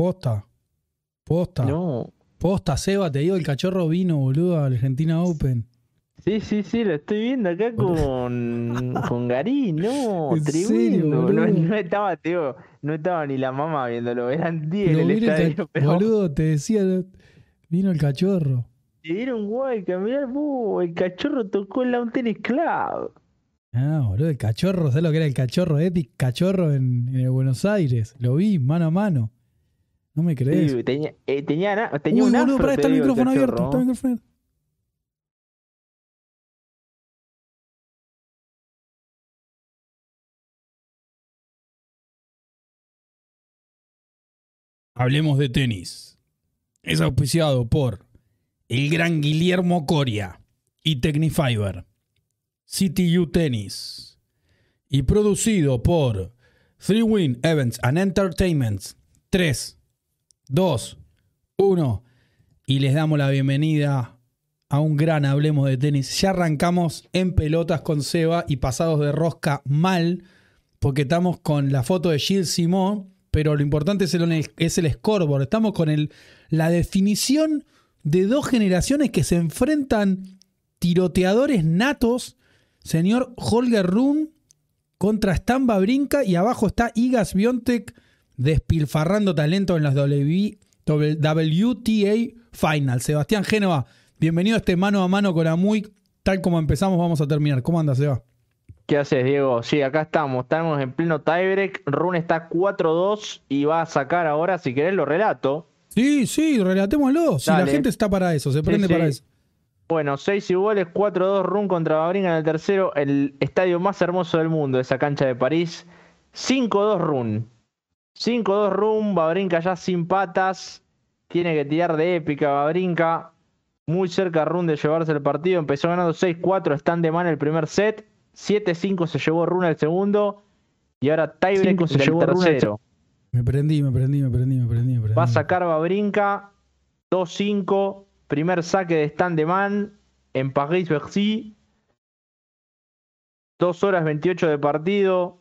Posta. Posta. No. Posta, Seba, te digo, el cachorro vino, boludo, a Argentina Open. Sí, sí, sí, lo estoy viendo acá con, con Garín, no, ¿En tremendo. serio, no, no estaba, tío, no estaba ni la mamá viéndolo, eran 10 en el estadio, pero Boludo, te decía, vino el cachorro. te dieron guay, mirá vos, el cachorro tocó el Lawn Tennis Club. Ah, boludo, el cachorro, ¿sabes lo que era el cachorro? Epic cachorro en, en el Buenos Aires. Lo vi mano a mano. No me crees. Sí, tenía, eh, tenía, na- tenía Uy, un boludo, afro, pará, te está el digo, micrófono abierto. Está el micrófono abierto. Hablemos de tenis. Es auspiciado por el gran Guillermo Coria y Technifiber, CTU Tennis y producido por Three Win Events and Entertainments. 3, 2, 1 y les damos la bienvenida a un gran Hablemos de Tenis. Ya arrancamos en pelotas con Seba y pasados de rosca mal porque estamos con la foto de Gilles Simon, pero lo importante es el, es el scoreboard. Estamos con el, la definición de dos generaciones que se enfrentan tiroteadores natos. Señor Holger Run contra Stan Brinca y abajo está Igas Biontek despilfarrando talento en las W- WTA Final. Sebastián Génova, bienvenido a este mano a mano con Amuy. Tal como empezamos, vamos a terminar. ¿Cómo andas, Seba? ¿Qué haces, Diego? Sí, acá estamos. Estamos en pleno tiebreak. Rune está 4-2 y va a sacar ahora, si querés, lo relato. Sí, sí, relatémoslo. Si la gente está para eso, se prende sí. para eso. Bueno, 6 iguales, 4-2 Run contra Babringa en el tercero. El estadio más hermoso del mundo, esa cancha de París. 5-2 Run. 5-2 Run, Babrinca ya sin patas. Tiene que tirar de épica Babrinca. Muy cerca Run de llevarse el partido. Empezó ganando 6-4, stand de man el primer set. 7-5 se llevó Run el segundo. Y ahora tiebreak se llevó Run el tercero. Me prendí, me prendí, me prendí, me prendí. Me prendí. Va a sacar Babrinca 2-5. Primer saque de stand de man en París-Bercy. 2 horas 28 de partido.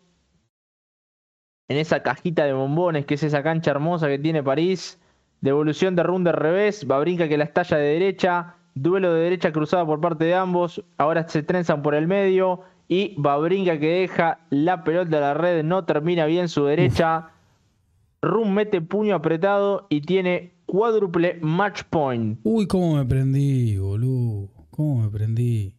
En esa cajita de bombones que es esa cancha hermosa que tiene París. Devolución de run de revés. Babrinca que la estalla de derecha. Duelo de derecha cruzada por parte de ambos. Ahora se trenzan por el medio. Y Babrinca que deja la pelota a la red. No termina bien su derecha. Rum mete puño apretado y tiene cuádruple match point. Uy, cómo me prendí, boludo. Cómo me prendí.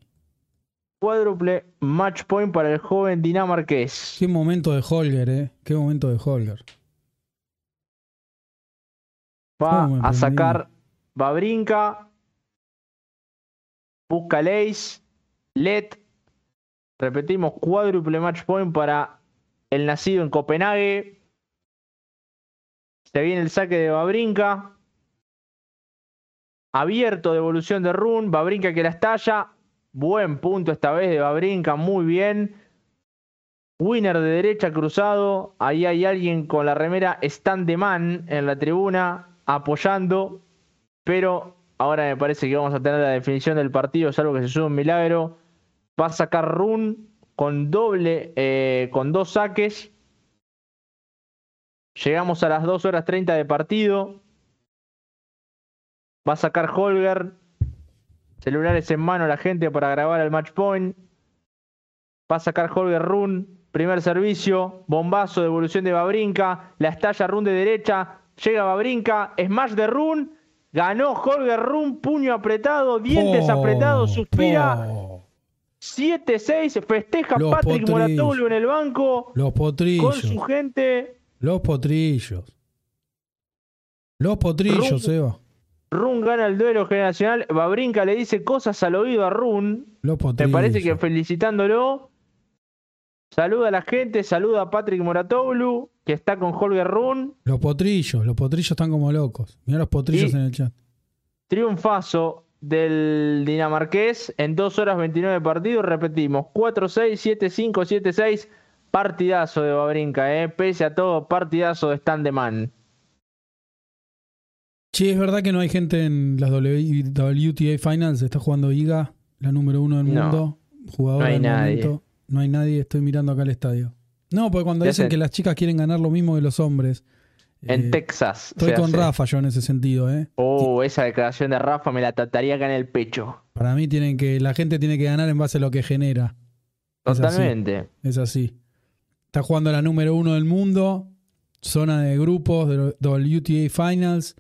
Cuádruple match point para el joven dinamarqués. Qué momento de Holger, eh. Qué momento de Holger. Va a sacar Babrinka. Busca Leis. Let. Repetimos, cuádruple match point para el nacido en Copenhague. Se viene el saque de Babrinka. Abierto, devolución de Run. Babrinka que la estalla. Buen punto esta vez de Babrinka, muy bien. Winner de derecha cruzado. Ahí hay alguien con la remera stand de man en la tribuna apoyando. Pero ahora me parece que vamos a tener la definición del partido, salvo que se sube un milagro. Va a sacar Run con doble, eh, con dos saques. Llegamos a las 2 horas 30 de partido. Va a sacar Holger. Celulares en mano la gente para grabar el match point. Va a sacar Holger Run. Primer servicio. Bombazo, devolución de Babrinka. La estalla Run de derecha. Llega Babrinka. Smash de Run. Ganó Holger Run. Puño apretado. Dientes Po, apretados. Suspira. po. 7-6. Festeja Los Patrick. Moratoglu en el banco. Los Con potrillos. su gente. Los potrillos. Los potrillos, Rum- Seba. Run gana el duelo generacional. Babrinka le dice cosas al oído a Run. Me parece que felicitándolo. Saluda a la gente, saluda a Patrick Moratoglu, que está con Holger Run. Los potrillos. Los potrillos están como locos. Mira los potrillos Y- en el chat. Triunfazo del dinamarqués en 2 horas 29 de partido. Repetimos, 4-6, 7-5, 7-6. Partidazo de Babrinka, eh. pese a todo, partidazo de Standeman. Che, es verdad que no hay gente en las WTA Finals. Está jugando Iga, la número uno del No. mundo. Jugadora No hay del nadie. momento. No hay nadie. Estoy mirando acá el estadio. No, porque cuando ¿Qué dicen que las chicas quieren ganar lo mismo que los hombres En Eh, Texas. Estoy con hace. Rafa yo en ese sentido, ¿eh? Oh, esa declaración de Rafa me la trataría acá en el pecho. Para mí tienen que, la gente tiene que ganar en base a lo que genera. Es así. Totalmente. Es así. Está jugando la número uno del mundo. Zona de grupos de UTA Finals.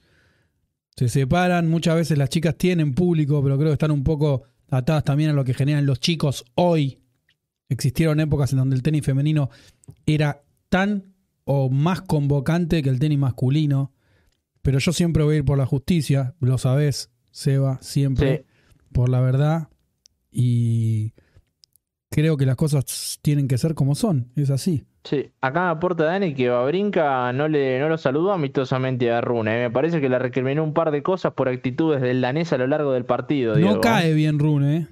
Se separan. Muchas veces las chicas tienen público, pero creo que están un poco atadas también a lo que generan los chicos hoy. Existieron épocas en donde el tenis femenino era tan o más convocante que el tenis masculino. Pero yo siempre voy a ir por la justicia. Lo sabés, Seba, siempre. Por la verdad. Y creo que las cosas tienen que ser como son. Es así. Sí, acá me aporta Dani que Babrinka no, le, no lo saludó amistosamente a Rune. Me parece que le recriminó un par de cosas por actitudes del danés a lo largo del partido. No Diego. cae bien Rune, ¿eh?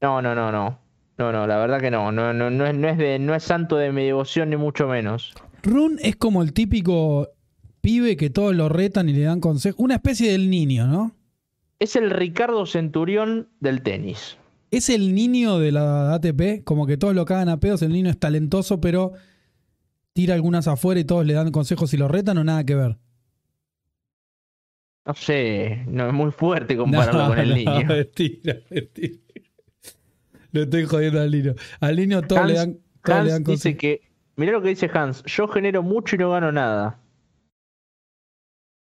No, no, no, no. No, no, la verdad que no. No, no, no, es, no, es de, no es santo de mi devoción ni mucho menos. Rune es como el típico pibe que todos lo retan y le dan consejos. Una especie del niño, ¿no? Es el Ricardo Centurión del tenis. Es el niño de la ATP, como que todos lo cagan a pedos. El niño es talentoso, pero tira algunas afuera y todos le dan consejos y lo retan o nada que ver. No sé, no es muy fuerte compararlo No, con el no, niño. Mentira, mentira. Lo estoy jodiendo al niño. Al niño todos le Hans, dan, todos le dan Hans dice consejos. que, mirá lo que dice Hans, yo genero mucho y no gano nada.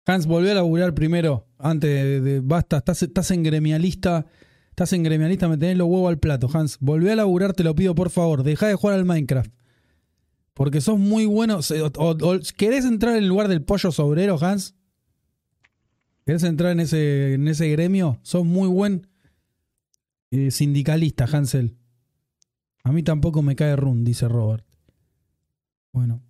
Hans, volví a laburar primero. Antes de, de- basta, estás, estás en gremialista. Estás en gremialista, me tenés los huevos al plato, Hans. Volví a laburar, te lo pido por favor. Deja de jugar al Minecraft. Porque sos muy bueno. ¿Querés entrar en el lugar del pollo sobrero, Hans? ¿Querés entrar en ese, en ese gremio? Sos muy buen eh, sindicalista, Hansel. A mí tampoco me cae run, dice Robert. Bueno.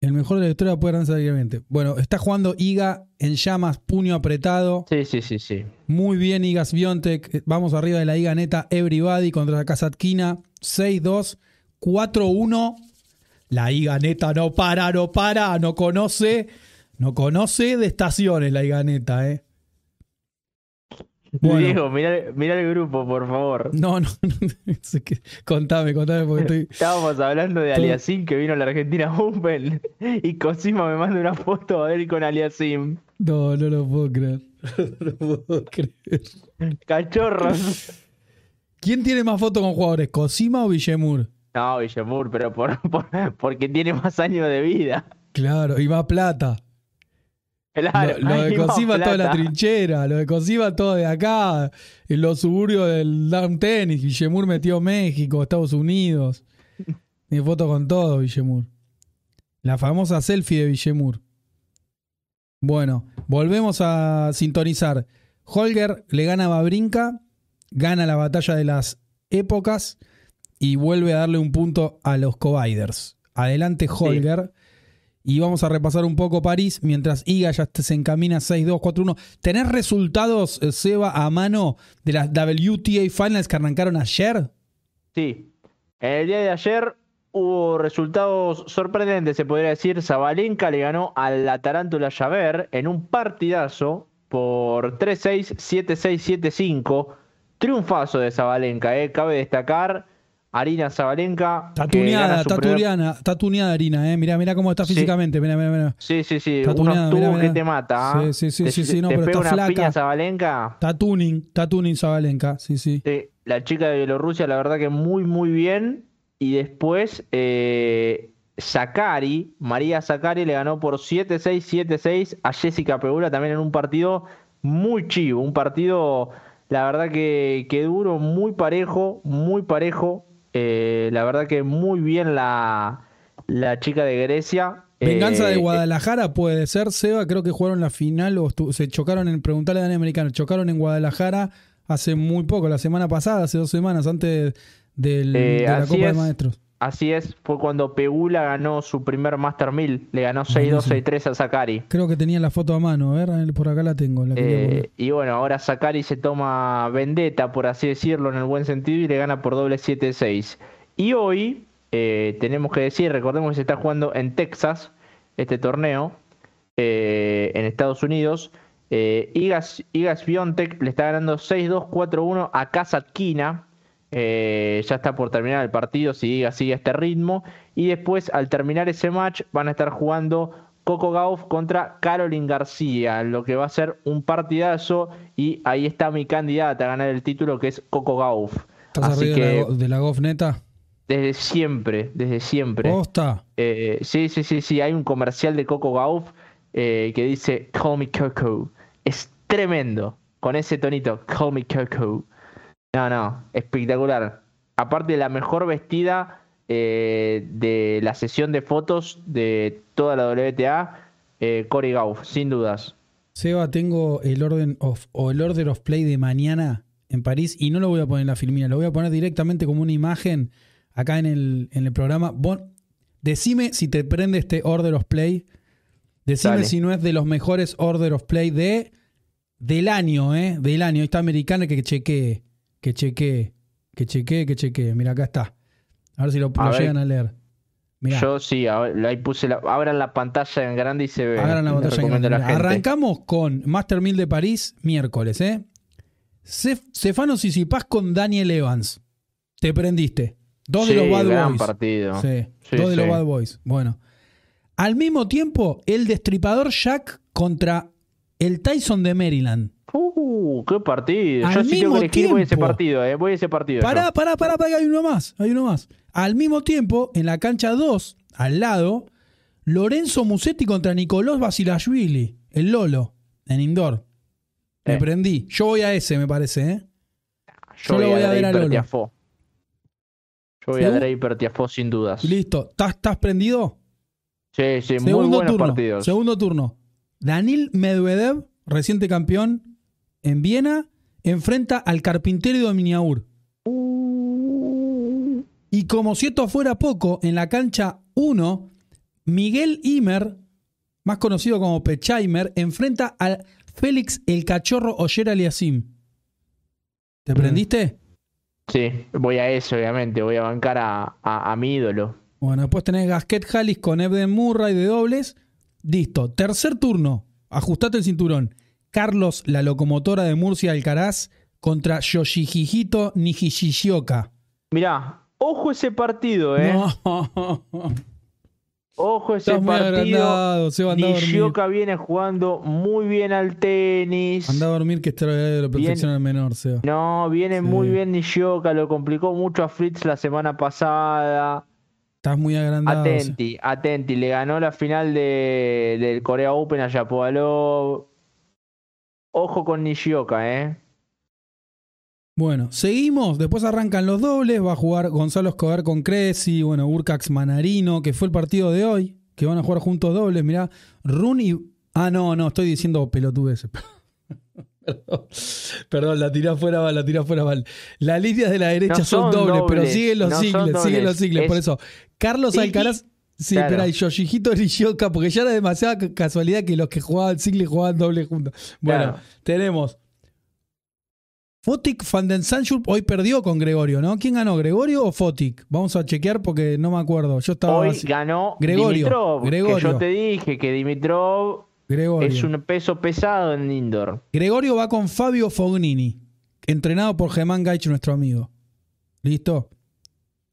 El mejor de la historia puede lanzar directamente. Bueno, está jugando Iga en llamas, puño apretado. Sí, sí, sí, sí. Muy bien, Igas Biontek. Vamos arriba de la Iga neta. Everybody contra la Kazatkina. 6-2, 4-1. La Iga neta no para, no para, no conoce. No conoce de estaciones la Iga neta, ¿eh? Bueno. Diego, mirá, mirá el grupo, por favor. No, no, no. Contame, contame porque estoy. Estábamos hablando de Aliasim que vino a la Argentina Open y Cosima me manda una foto a él con Aliasim. No, no lo puedo creer. No lo puedo creer. Cachorros. ¿Quién tiene más fotos con jugadores, Cosima o Villemur? No, Villemur, pero por, por- porque tiene más años de vida. Claro, y más plata. Claro, lo, lo de va Cosima toda la plata. trinchera, lo de Cosima todo de acá, en los suburbios del down tenis. Villemur metió México, Estados Unidos. Tiene foto con todo, Villemur. La famosa selfie de Villemur. Bueno, volvemos a sintonizar. Holger le gana a Babrinka, gana la batalla de las épocas y vuelve a darle un punto a los Coviders. Adelante, Holger. Y vamos a repasar un poco París, mientras Iga ya se encamina 6-2, 4-1. ¿Tenés resultados, eh, Seba, a mano de las WTA Finals que arrancaron ayer? Sí. El día de ayer hubo resultados sorprendentes, se podría decir. Zabalenka le ganó a la Tarántula Javert en un partidazo por 3-6, 7-6, 7-5. Triunfazo de Zabalenka, eh. cabe destacar. Arina Zabalenka. Está que gana tuneada, su está primer- tuneada, está tuneada Harina, eh. Mirá, mirá cómo está Sí. físicamente. Mirá, mirá, mirá. Sí, sí, sí. Está Unos tubos mirá, mirá. que te mata. ¿ah? Sí, sí, sí, Te- sí, sí, no, te pero pega está una flaca. piña Zabalenka. Está tuning, está tuning Zabalenka, sí, sí. Sí, la chica de Bielorrusia, la verdad que muy, muy bien. Y después, eh, Sakari, María Sakari le ganó por 7-6, 7-6 a Jessica Pegula también en un partido muy chivo. Un partido, la verdad que, que duro, muy parejo, muy parejo. Eh, la verdad que muy bien la, la chica de Grecia. Venganza de Eh, Guadalajara puede ser, Seba. Creo que jugaron la final o se chocaron en. Preguntarle a Dani Americano. Chocaron en Guadalajara hace muy poco, la semana pasada, hace dos semanas, antes del- Eh, de la Copa de es. Maestros. Así es, fue cuando Pegula ganó su primer Master 1000. Le ganó 6-2, Buenísimo. 6-3 a Sakari. Creo que tenía la foto a mano. A ver, por acá la tengo. La. Eh, y bueno, ahora Sakari se toma vendetta, por así decirlo, en el buen sentido, y le gana por doble 7-6. Y hoy, eh, tenemos que decir, recordemos que se está jugando en Texas este torneo, eh, en Estados Unidos. Igas, Igas Biontech le está ganando 6-2, 4-1 a Kazatkina. Eh, ya está por terminar el partido, si sigue este ritmo. Y después, al terminar ese match, van a estar jugando Coco Gauff contra Caroline García, lo que va a ser un partidazo y ahí está mi candidata a ganar el título que es Coco Gauff. ¿Estás Así arriba que de, la, de la Goff neta? desde siempre, desde siempre. ¿Posta? Eh, sí, sí, sí, sí, hay un comercial de Coco Gauff eh, que dice Call me Coco. Es tremendo, con ese tonito, Call me Coco. No, no, espectacular. Aparte de la mejor vestida eh, de la sesión de fotos de toda la WTA, eh, Corey Gauff, sin dudas. Seba, tengo el orden of, o el order of play de mañana en París y no lo voy a poner en la filmina, lo voy a poner directamente como una imagen acá en el, en el programa. Vos, decime si te prende este order of play. Decime Dale. si no es de los mejores order of play de del año, ¿eh? Del año. Ahí está americana que chequee, que chequee, que chequee, que chequee. Mira, acá está. A ver si lo, A lo ver. llegan a leer. Yo sí, ahí puse la, abran la pantalla en grande y se ve. Abran la Le batalla en grande. Arrancamos con Master 1000 de París, miércoles, ¿eh? Cef- Stefano Sisipas con Daniel Evans. Te prendiste. Dos Sí, de los Bad gran Boys. partido. Sí, Sí, dos de los. Bad Boys. Bueno. Al mismo tiempo, el destripador Jack contra el Tyson de Maryland. Uh, qué partido. Al Yo sí tengo mismo que elegir, voy a ese partido, eh. Voy a ese partido. Pará, yo. pará, pará, pará, hay uno más. Hay uno más. Al mismo tiempo, en la cancha 2, al lado, Lorenzo Musetti contra Nicolás Basilashvili, el Lolo, en indoor. Me prendí. Yo voy a ese, me parece, ¿eh? Yo, yo lo voy a ver a Lolo. Yo voy a Draper Tiafoe sin dudas. Listo. ¿Estás, prendido? Sí, sí, muy Segundo buenos turno. partidos. Segundo turno. Danil Medvedev, reciente campeón en Viena, enfrenta al carpintero de Miniaur. Y como si esto fuera poco, en la cancha 1, Miguel Imer, más conocido como Pechaimer, enfrenta al Félix el Cachorro Oyer Aliasim. ¿Te Mm. prendiste? Sí, voy a eso, obviamente. Voy a bancar a, a- a mi ídolo. Bueno, después tenés Gasquet Hallis con Ebden Murray de dobles. Listo. Tercer turno. Ajustate el cinturón. Carlos, la locomotora de Murcia Alcaraz, contra Yoshihito Nijishioka. Mirá, ojo ese partido, eh. No. Ojo ese Estás partido. dormir. Nishioka viene jugando muy bien al tenis. Anda a dormir que está de la protección al menor, Seba. No, viene Sí. muy bien Nishioka, lo complicó mucho a Fritz la semana pasada. Estás muy agrandado. Atenti, atenti, le ganó la final de, del Corea Open a Yapovalov. Ojo con Nishioka, eh. Bueno, seguimos. Después arrancan los dobles. Va a jugar Gonzalo Escobar con Cresi. Bueno, Urcax Manarino, que fue el partido de hoy. Que van a jugar juntos dobles. Mirá, Run y. Ah, no, no, estoy diciendo pelotudeces. Perdón, Perdón, la tiré afuera mal, la tiré afuera mal. Las líneas de la derecha No son, son dobles, pero siguen los no sigles, siguen los sigles. Por Es- eso, Carlos y- Alcaraz. Sí, claro. espera, y Yoshihito Nishioka, porque ya era demasiada ca- casualidad que los que jugaban single jugaban doble juntos. Bueno, Claro. tenemos Fotic van den hoy perdió con Gregorio, ¿no? ¿Quién ganó, Gregorio o Fotic? Vamos a chequear porque no me acuerdo. Yo estaba Hoy así- ganó Gregorio, Dimitrov. Que Gregorio. yo te dije que Dimitrov Gregorio. es un peso pesado en indoor. Gregorio va con Fabio Fognini, entrenado por Germán Gaich, nuestro amigo. ¿Listo?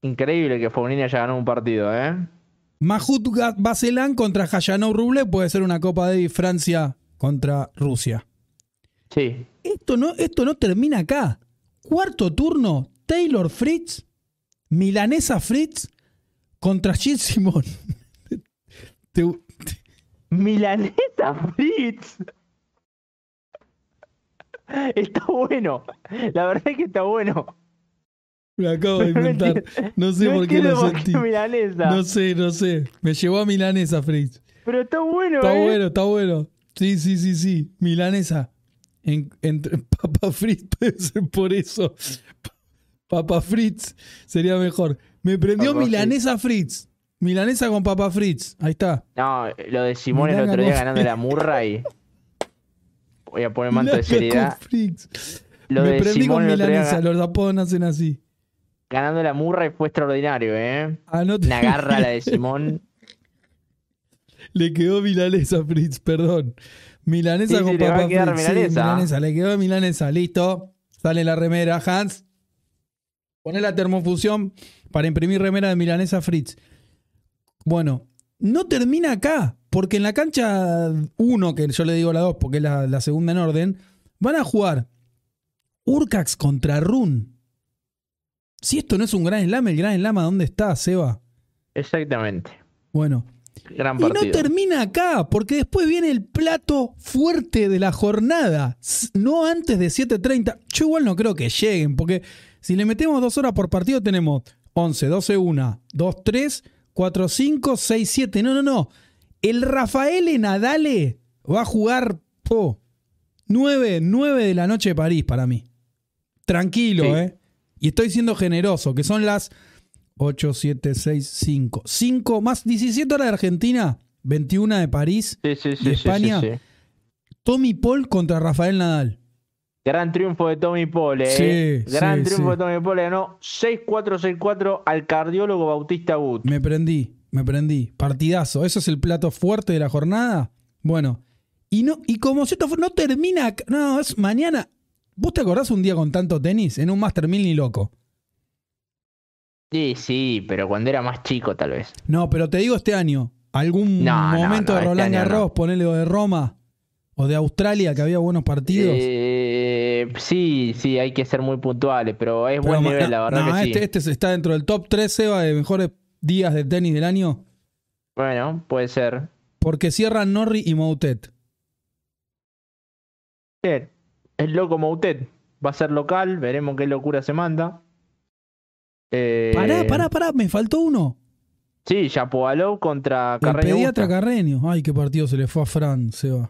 Increíble que Fognini haya ganado un partido, ¿eh? Mahut Baselán contra Hayanov Rublev puede ser una Copa Davis Francia contra Rusia. Sí. Esto no, esto no termina acá. Cuarto turno, Taylor Fritz, Milanesa Fritz contra Gilles Simón. Milanesa Fritz. Está bueno. La verdad es que está bueno. Me acabo de inventar. No sé no por qué lo sentí. milanesa. No sé, no sé. Me llevó a Milanesa Fritz. Pero está bueno, Está ¿eh? bueno, está bueno. Sí, sí, sí, sí. Milanesa. En- entre Papa Fritz puede ser por eso. Papa Fritz sería mejor. Me prendió Papa Milanesa Fritz. Milanesa con Papa Fritz. Ahí está. No, lo de Simón el Milanga otro día con ganando la Murray. Voy a poner manto de Milanga con seriedad. Fritz. Lo Me de prendí Simón con el Milanesa. Los apodos nacen así. Ganando la Murray fue extraordinario, ¿eh? Ah, no te- Una garra la de Simón. Le quedó Milanesa Fritz, perdón. Milanesa Sí, con sí, le va a Papa quedar Fritz. Sí, milanesa. milanesa. Le quedó Milanesa. Listo. Sale la remera, Hans. Poné la termofusión para imprimir remera de Milanesa Fritz. Bueno, no termina acá, porque en la cancha 1, que yo le digo la 2 porque es la, la segunda en orden, van a jugar Urcax contra Run. Si esto no es un gran slam, el gran slam, ¿a dónde está, Seba? Exactamente. Bueno. Gran Y no termina acá, porque después viene el plato fuerte de la jornada. No antes de 7.30. Yo igual no creo que lleguen, porque si le metemos dos horas por partido, tenemos 11, 12, 1, 2, 3, 4, 5, 6, 7. No, no, no. El Rafael Nadale va a jugar po, 9, 9 de la noche de París para mí. Tranquilo, Sí. ¿eh? Y estoy siendo generoso, que son las 8, 7, 6, 5. 5 más 17 horas de Argentina, 21 de París. Sí, sí, sí, ¿Y sí, sí, España? Tommy Paul contra Rafael Nadal. Gran triunfo de Tommy Pole. ¿eh? Sí, Gran sí, triunfo sí. de Tommy Pole. Ganó 6-4, 6-4 al cardiólogo Bautista Wood. Me prendí, me prendí. Partidazo. ¿Eso es el plato fuerte de la jornada? Bueno. Y no y como si esto no termina... No, es mañana. ¿Vos te acordás un día con tanto tenis? En un Master 1000 ni loco. Sí, sí, pero cuando era más chico tal vez. No, pero te digo este año. ¿Algún No, momento no, de este Roland. Garros, ponele o de Roma o de Australia que había buenos partidos? Eh, sí, sí, hay que ser muy puntuales, pero es Pero buen nivel, la verdad que este, sí. este está dentro del top 3, Seba, de mejores días de tenis del año. Bueno, puede ser. Porque cierran Norri y Moutet. Bien. Es loco Moutet. Va a ser local, veremos qué locura se manda. Eh, Pará, pará, pará, me faltó uno. Sí, Yapovalov contra El Carreño pediatra Busta. Carreño. Ay, qué partido se le fue a Fran, Seba.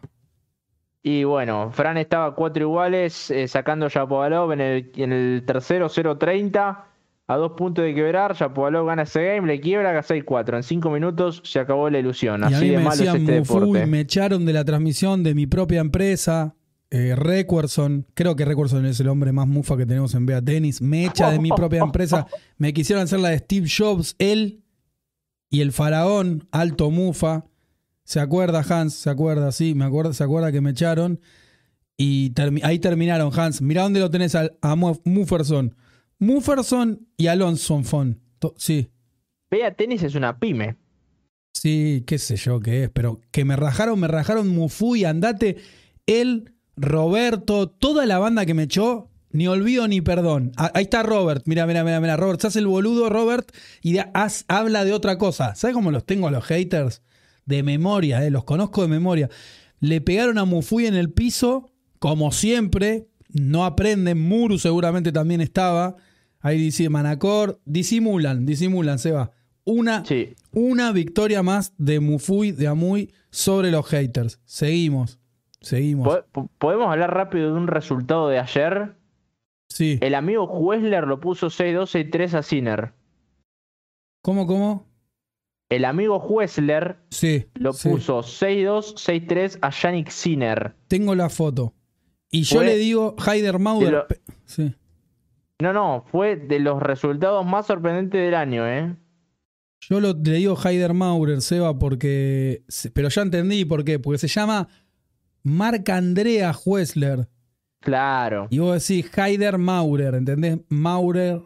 Y bueno, Fran estaba a cuatro iguales, eh, sacando a Yapovalov en el, en el tercero 0-30, a dos puntos de quebrar. Yapovalov gana ese game, le quiebra a 6-4. En cinco minutos se acabó la ilusión. y a Así mí de me malo es decían este Mufu y deporte. me echaron de la transmisión de mi propia empresa. Eh, Recuerson, creo que Recuerson es el hombre más mufa que tenemos en Bea Tenis. Me echa de mi propia empresa. Me quisieron hacer la de Steve Jobs, él y el faraón, alto mufa. ¿Se acuerda, Hans? ¿Se acuerda? Sí, me acuerdo, se acuerda que me echaron. Y termi- ahí terminaron, Hans. Mirá dónde lo tenés al- a, Mu- Mufferson. Mufferson y Alonso Fon. Sí, Vea Tenis es una pyme. sí, qué sé yo qué es. Pero que me rajaron, me rajaron Mufu y andate. Él, Roberto, toda la banda que me echó. Ni olvido ni perdón. Ah, Ahí está Robert. Mira, mira, mira, mira. Robert, se hace el boludo, Robert, y habla de otra cosa. ¿Sabes cómo los tengo a los haters? De memoria, eh, los conozco de memoria. Le pegaron a Mufui en el piso, como siempre. No aprenden. Muru seguramente también estaba. Ahí dice Manacor. Disimulan, disimulan, se va. Una, Sí. una victoria más de Mufui, de Amuy, sobre los haters. Seguimos. Seguimos. Po- po- ¿Podemos hablar rápido de un resultado de ayer? Sí. El amigo Huesler lo puso 6-2, 6-3 a Sinner. ¿Cómo, cómo? El amigo Huesler Sí. lo sí. puso 6-2, 6-3 a Yannick Sinner. Tengo la foto. Y yo Fue le digo, Heider Mauder. de lo- Sí. No, no, fue de los resultados más sorprendentes del año, ¿eh? Yo lo, le digo Heider Maurer, Seba, porque. Pero ya entendí por qué. Porque se llama Marc Andrea Huesler. Claro. Y vos decís Heider Maurer, ¿entendés? Maurer.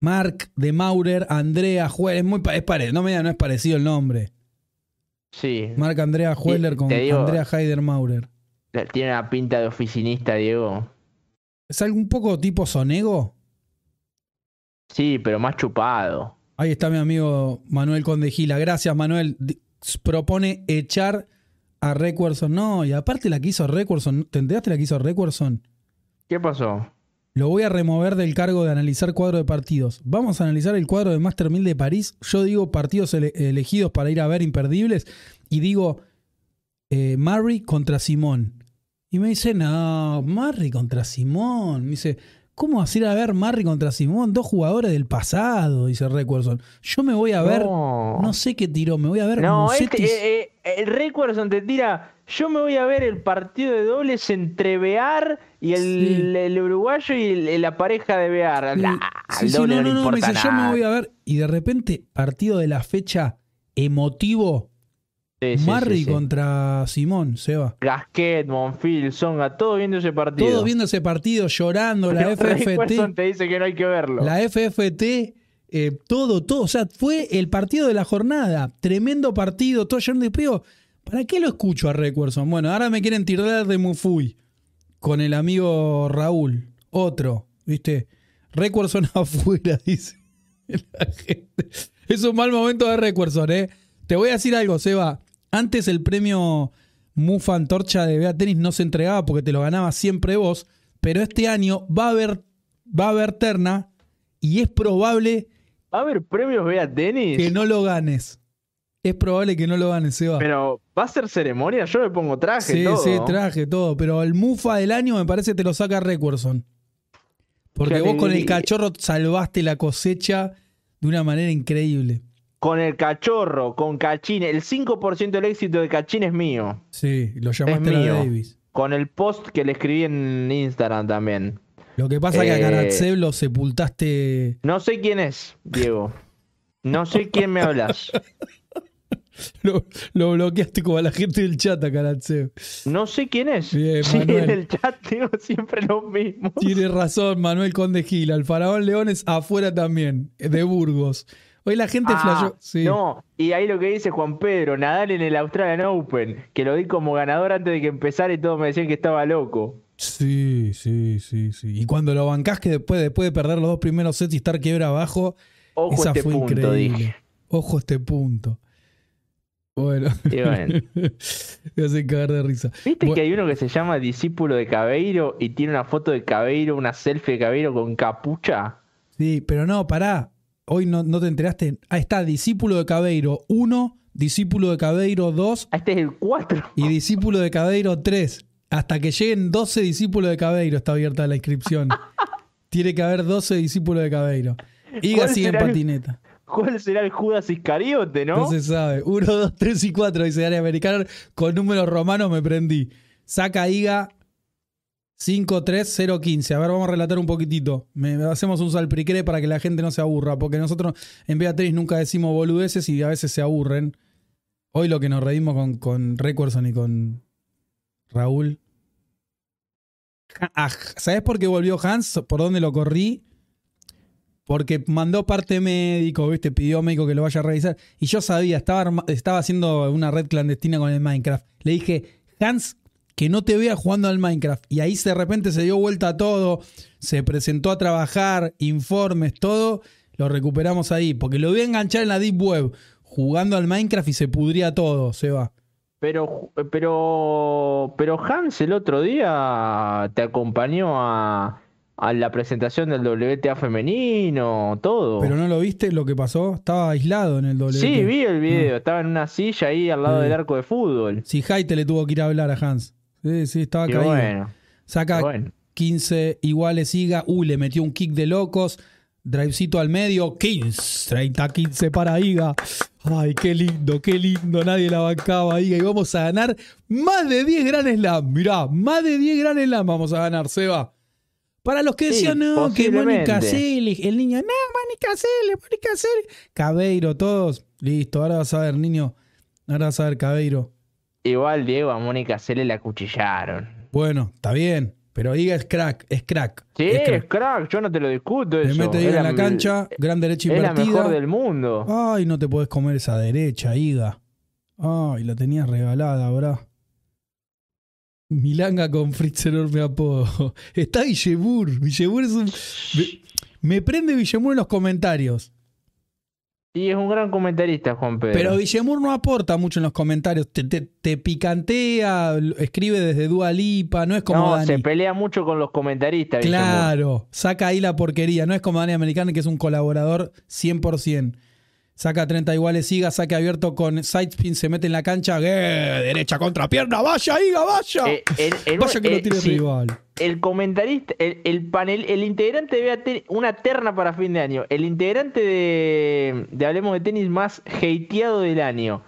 Marc de Maurer, Andrea Huesler. Es muy es pare- no me no es parecido el nombre. Sí. Marc Andrea Huesler con digo- Andrea Heider Maurer. Tiene una pinta de oficinista, Diego. ¿Es algo un poco tipo Sonego? Sí, pero más chupado. Ahí está mi amigo Manuel Conde Gila. Gracias, Manuel. Propone echar a Recuerson. No, y aparte la que hizo Recuerson. ¿Te enteraste la que hizo Recuerson? ¿Qué pasó? Lo voy a remover del cargo de analizar cuadro de partidos. Vamos a analizar el cuadro de Master 1000 de París. Yo digo partidos ele- elegidos para ir a ver imperdibles. Y digo eh, Murray contra Simón. Y me dice, no, Murray contra Simón. Me dice, ¿cómo vas a ver Murray contra Simón? Dos jugadores del pasado, dice Recuerson. Yo me voy a ver, No, no sé qué tiró, me voy a ver No, este, eh, eh, Recuerson te tira. Yo me voy a ver el partido de dobles entre Bear y el, Sí. el uruguayo y el- la pareja de Bear. Sí, Nah, no, no, no, no, me dice, yo me voy a ver. Y de repente, partido de la fecha emotivo, Sí, sí. contra Simón, Seba. Gasquet, Monfil, Songa, todo viendo ese partido. Todos viendo ese partido, llorando, la FFT. Te dice que no hay que verlo. La FFT eh, todo, todo. O sea, fue el partido de la jornada. Tremendo partido, todo lleno de peo. ¿Para qué lo escucho a Recuerson? Bueno, ahora me quieren tirar de Mufui con el amigo Raúl. Otro, ¿viste? Recuerson afuera, dice la gente. Es un mal momento de Recuerson, ¿eh? Te voy a decir algo, Seba. Antes el premio Mufa Antorcha de Bea Tenis no se entregaba porque te lo ganaba siempre vos, pero este año va a haber, va a haber terna y es probable ¿Va a haber premios Bea Tenis? que no lo ganes. Es probable que no lo ganes, Seba. Pero, ¿va a ser ceremonia? Yo me pongo traje, sí, todo. sí, traje, todo. Pero el Mufa del año me parece que te lo saca Recuerson. Porque vos con el cachorro salvaste la cosecha de una manera increíble. Con el cachorro, con Cachín. El 5% del éxito de Cachín es mío. Sí, lo llamaste a la mío. Davis. Con el post que le escribí en Instagram también. Lo que pasa es que a Eh, Karatsev lo sepultaste. No sé quién es, Diego. No sé quién me hablas. Lo, lo bloqueaste como a la gente del chat a Karatsev. No sé quién es. Bien, sí, en el chat digo siempre lo mismo. Tiene razón, Manuel Conde Gil. Al Faraón Leones afuera también, de Burgos. Hoy la gente Ah. Sí. No, y ahí lo que dice Juan Pedro, Nadal en el Australian Open, que lo di como ganador antes de que empezara y todos me decían que estaba loco. Sí, sí, sí, sí. Y cuando lo bancás que después, después de perder los dos primeros sets y estar quiebra abajo, Ojo esa este fue punto, increíble. dije. Ojo a este punto. Bueno. Me hacen cagar de risa. ¿Viste que hay uno que se llama discípulo de Cabeiro y tiene una foto de Cabeiro, una selfie de Cabeiro con capucha? Sí, pero no, pará. Hoy no, no te enteraste. Ahí está, discípulo de Cabeiro 1, discípulo de Cabeiro 2 Ah, Este es el 4. y discípulo de Cabeiro 3. Hasta que lleguen 12 discípulos de Cabeiro está abierta la inscripción. Tiene que haber 12 discípulos de Cabeiro. Iga ¿Cuál sigue en será el- patineta. ¿Cuál será el Judas Iscariote, no? No se sabe. 1, 2, 3 y 4 dice área americana. Con números romanos me prendí. Saca Iga 5, 3, 0, 15. A ver, vamos a relatar un poquitito. Me, hacemos un salpricre para que la gente no se aburra. Porque nosotros en Beatriz nunca decimos boludeces y a veces se aburren. Hoy lo que nos reímos con, con Recuerson y con Raúl. Ah, ¿Sabes por qué volvió Hans? ¿Por dónde lo corrí? Porque mandó parte médico, ¿viste? Pidió médico que lo vaya a revisar. Y yo sabía, estaba, estaba haciendo una red clandestina con el Minecraft. Le dije, Hans, que no te vea jugando al Minecraft. Y ahí de repente se dio vuelta todo, se presentó a trabajar, informes, todo. Lo recuperamos ahí, porque lo voy a enganchar en la Deep Web, jugando al Minecraft y se pudría todo, se va. Pero, pero, pero Hans el otro día te acompañó a, a la presentación del WTA femenino, todo. Pero no lo viste lo que pasó, estaba aislado en el doble. sí, vi el video, estaba en una silla ahí al lado Sí. del arco de fútbol. Si Haite le tuvo que ir a hablar a Hans. Sí, sí, estaba caído. bueno, Saca bueno. 15 iguales Iga. Uy, le metió un kick de locos. Drivecito al medio. 15. 30, 15 para Iga. Ay, qué lindo, qué lindo. Nadie la bancaba Iga. Y vamos a ganar más de 10 Grand Slam. Mirá, más de 10 Grand Slam vamos a ganar, Seba. Para los que Sí, decían, no, que. Mónica Celes, el niño, no, Mónica Celes, Mónica Celes. Cabeiro, todos. Listo, ahora vas a ver, niño. Ahora vas a ver, Cabeiro. Igual Diego a Mónica se le la acuchillaron. Bueno, está bien. Pero Iga es crack, es crack. Sí, es es crack. yo no te lo discuto Le eso. mete Es Iga en la cancha, gran derecha Es la invertida. mejor del mundo. Ay, no te podés comer esa derecha, Iga. Ay, la tenías regalada, bro. Milanga con Fritz enorme apodo. Está Villemur. Villemur es un. Me, me prende Villemur en los comentarios. Y es un gran comentarista, Juan Pedro. Pero Villemur no aporta mucho en los comentarios. Te, te- te picantea, escribe desde Dua Lipa, no es como no, Dani. se pelea mucho con los comentaristas. Claro, saca ahí la porquería. No es como Dani Americano, que es un colaborador 100%. Saca 30 iguales, siga, saque abierto con sidespin, se mete en la cancha. ¡Eh! Derecha contra pierna, vaya, Iga, vaya. Eh, el, el- vaya que eh, lo tiene sí, rival. el comentarista, el, el panel, el integrante de BAT una terna para fin de año. El integrante de, de Hablemos de Tenis más hateado del año.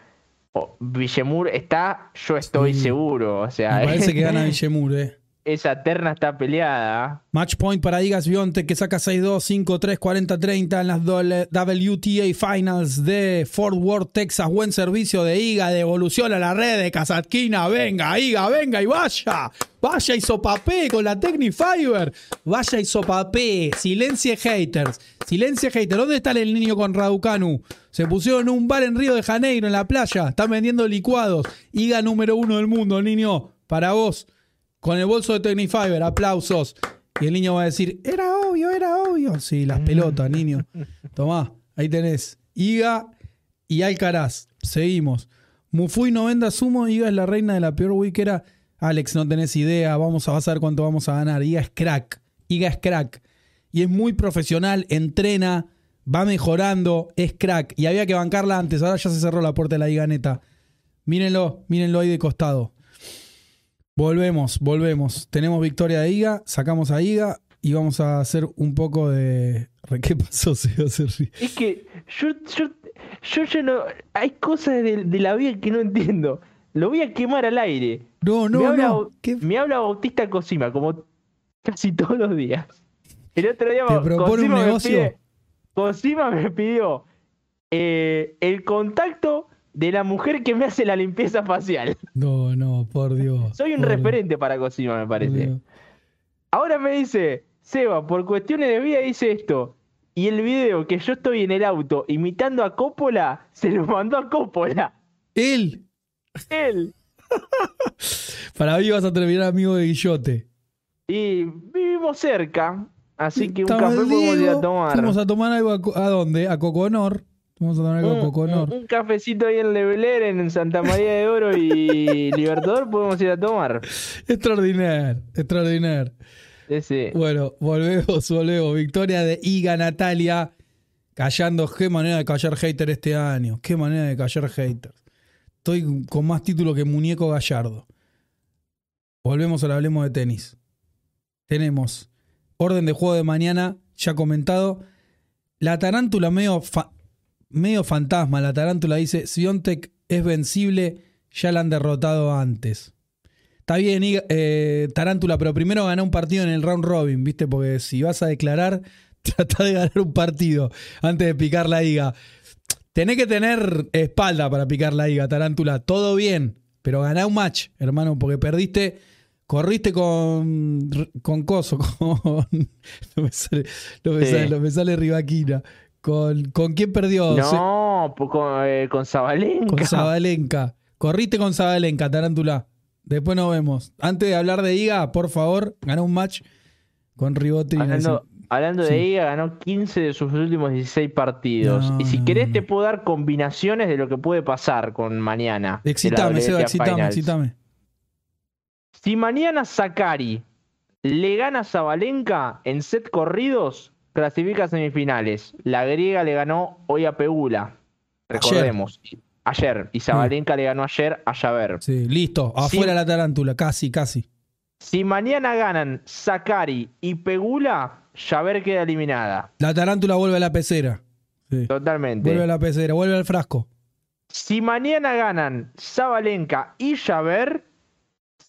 Oh, Villemur está, yo estoy Sí. seguro. O sea, Me parece que gana Villemur, eh. Esa terna está peleada. Match point para Igas Bionte que saca 6-2, 5-3, 40-30 en las WTA Finals de Fort Worth, Texas. Buen servicio de Iga, devolución a la red de Kazatkina. Venga, Iga, venga y vaya. Vaya y sopapé con la Technifiber. Vaya y sopapé. Silencie haters. Silencie haters. ¿Dónde está el niño con Raducanu? Se pusieron un bar en Río de Janeiro, en la playa. Están vendiendo licuados. Iga número uno del mundo, niño. Para vos. Con el bolso de Technifiber. Aplausos. Y el niño va a decir, era obvio, era obvio. Sí, las pelotas, niño. Tomá, ahí tenés. Iga y Alcaraz. Seguimos. Mufui no venda sumo. Iga es la reina de la peor wickera. Alex, no tenés idea, vamos a, ver cuánto vamos a ganar. Iga es crack, Iga es crack. Y es muy profesional, entrena, va mejorando, es crack. Y había que bancarla antes, ahora ya se cerró la puerta de la Iga neta. Mírenlo, mírenlo ahí de costado. Volvemos, volvemos. Tenemos victoria de Iga, sacamos a Iga y vamos a hacer un poco de... ¿Qué pasó? Es que yo, yo, yo, no... Hay cosas de la vida que no entiendo. Lo voy a quemar al aire. No, no, me habla, no. Me habla Bautista Cosima, como casi todos los días. El otro día ¿Te propone un negocio? Me Cosima me pidió eh, el contacto de la mujer que me hace la limpieza facial. No, no, por Dios. Soy un referente para Cosima, me parece. Ahora me dice, Seba, por cuestiones de vida hice esto. Y el video que yo estoy en el auto imitando a Coppola, se lo mandó a Coppola. Él. Él. Para mí vas a terminar amigo de Guillote. Y vivimos cerca, así que un café podemos ir a tomar. Vamos a tomar algo a, dónde? A Coconor. Vamos a tomar algo a Coconor. Un, cafecito ahí en Leveler, en Santa María de Oro y Libertador, podemos ir a tomar. Extraordinario, extraordinario. Sí, Bueno, volvemos, volvemos. Victoria de Iga Natalia. Callando, qué manera de callar hater este año. Qué manera de callar haters. Estoy con más título que Muñeco Gallardo. Volvemos a Hablemos de Tenis. Tenemos orden de juego de mañana, ya comentado. La tarántula medio, medio fantasma. La tarántula dice, Siontek es vencible, ya la han derrotado antes. Está bien, eh, Tarántula, pero primero gana un partido en el round robin, ¿viste? Porque si vas a declarar, trata de ganar un partido antes de picar la higa. Tenés que tener espalda para picar la higa, Tarántula. Todo bien, pero ganá un match, hermano, porque perdiste. Corriste con, con Coso, con. No me sale, no me sale, no me sale Rivaquina. ¿Con, ¿Con quién perdió? No, con, eh, con Zabalenka. Con Zabalenka. Corriste con Zabalenka, Tarántula. Después nos vemos. Antes de hablar de Iga, por favor, ganó un match con Ribotti. Hablando de ella, ganó 15 de sus últimos 16 partidos. y si querés, te puedo dar combinaciones de lo que puede pasar con mañana. Excitame, Seba, excitame, excitame. Si mañana Sakari le gana a Zabalenka en set corridos, clasifica a semifinales. La griega le ganó hoy a Pegula. Recordemos. Ayer. Y Zabalenka le ganó ayer a Javer. Sí, listo. Afuera la tarántula. Casi, casi. Si mañana ganan Sakari y Pegula, Javer queda eliminada. La tarántula vuelve a la pecera. Totalmente. Vuelve a la pecera, vuelve al frasco. Si mañana ganan Zabalenka y Javer,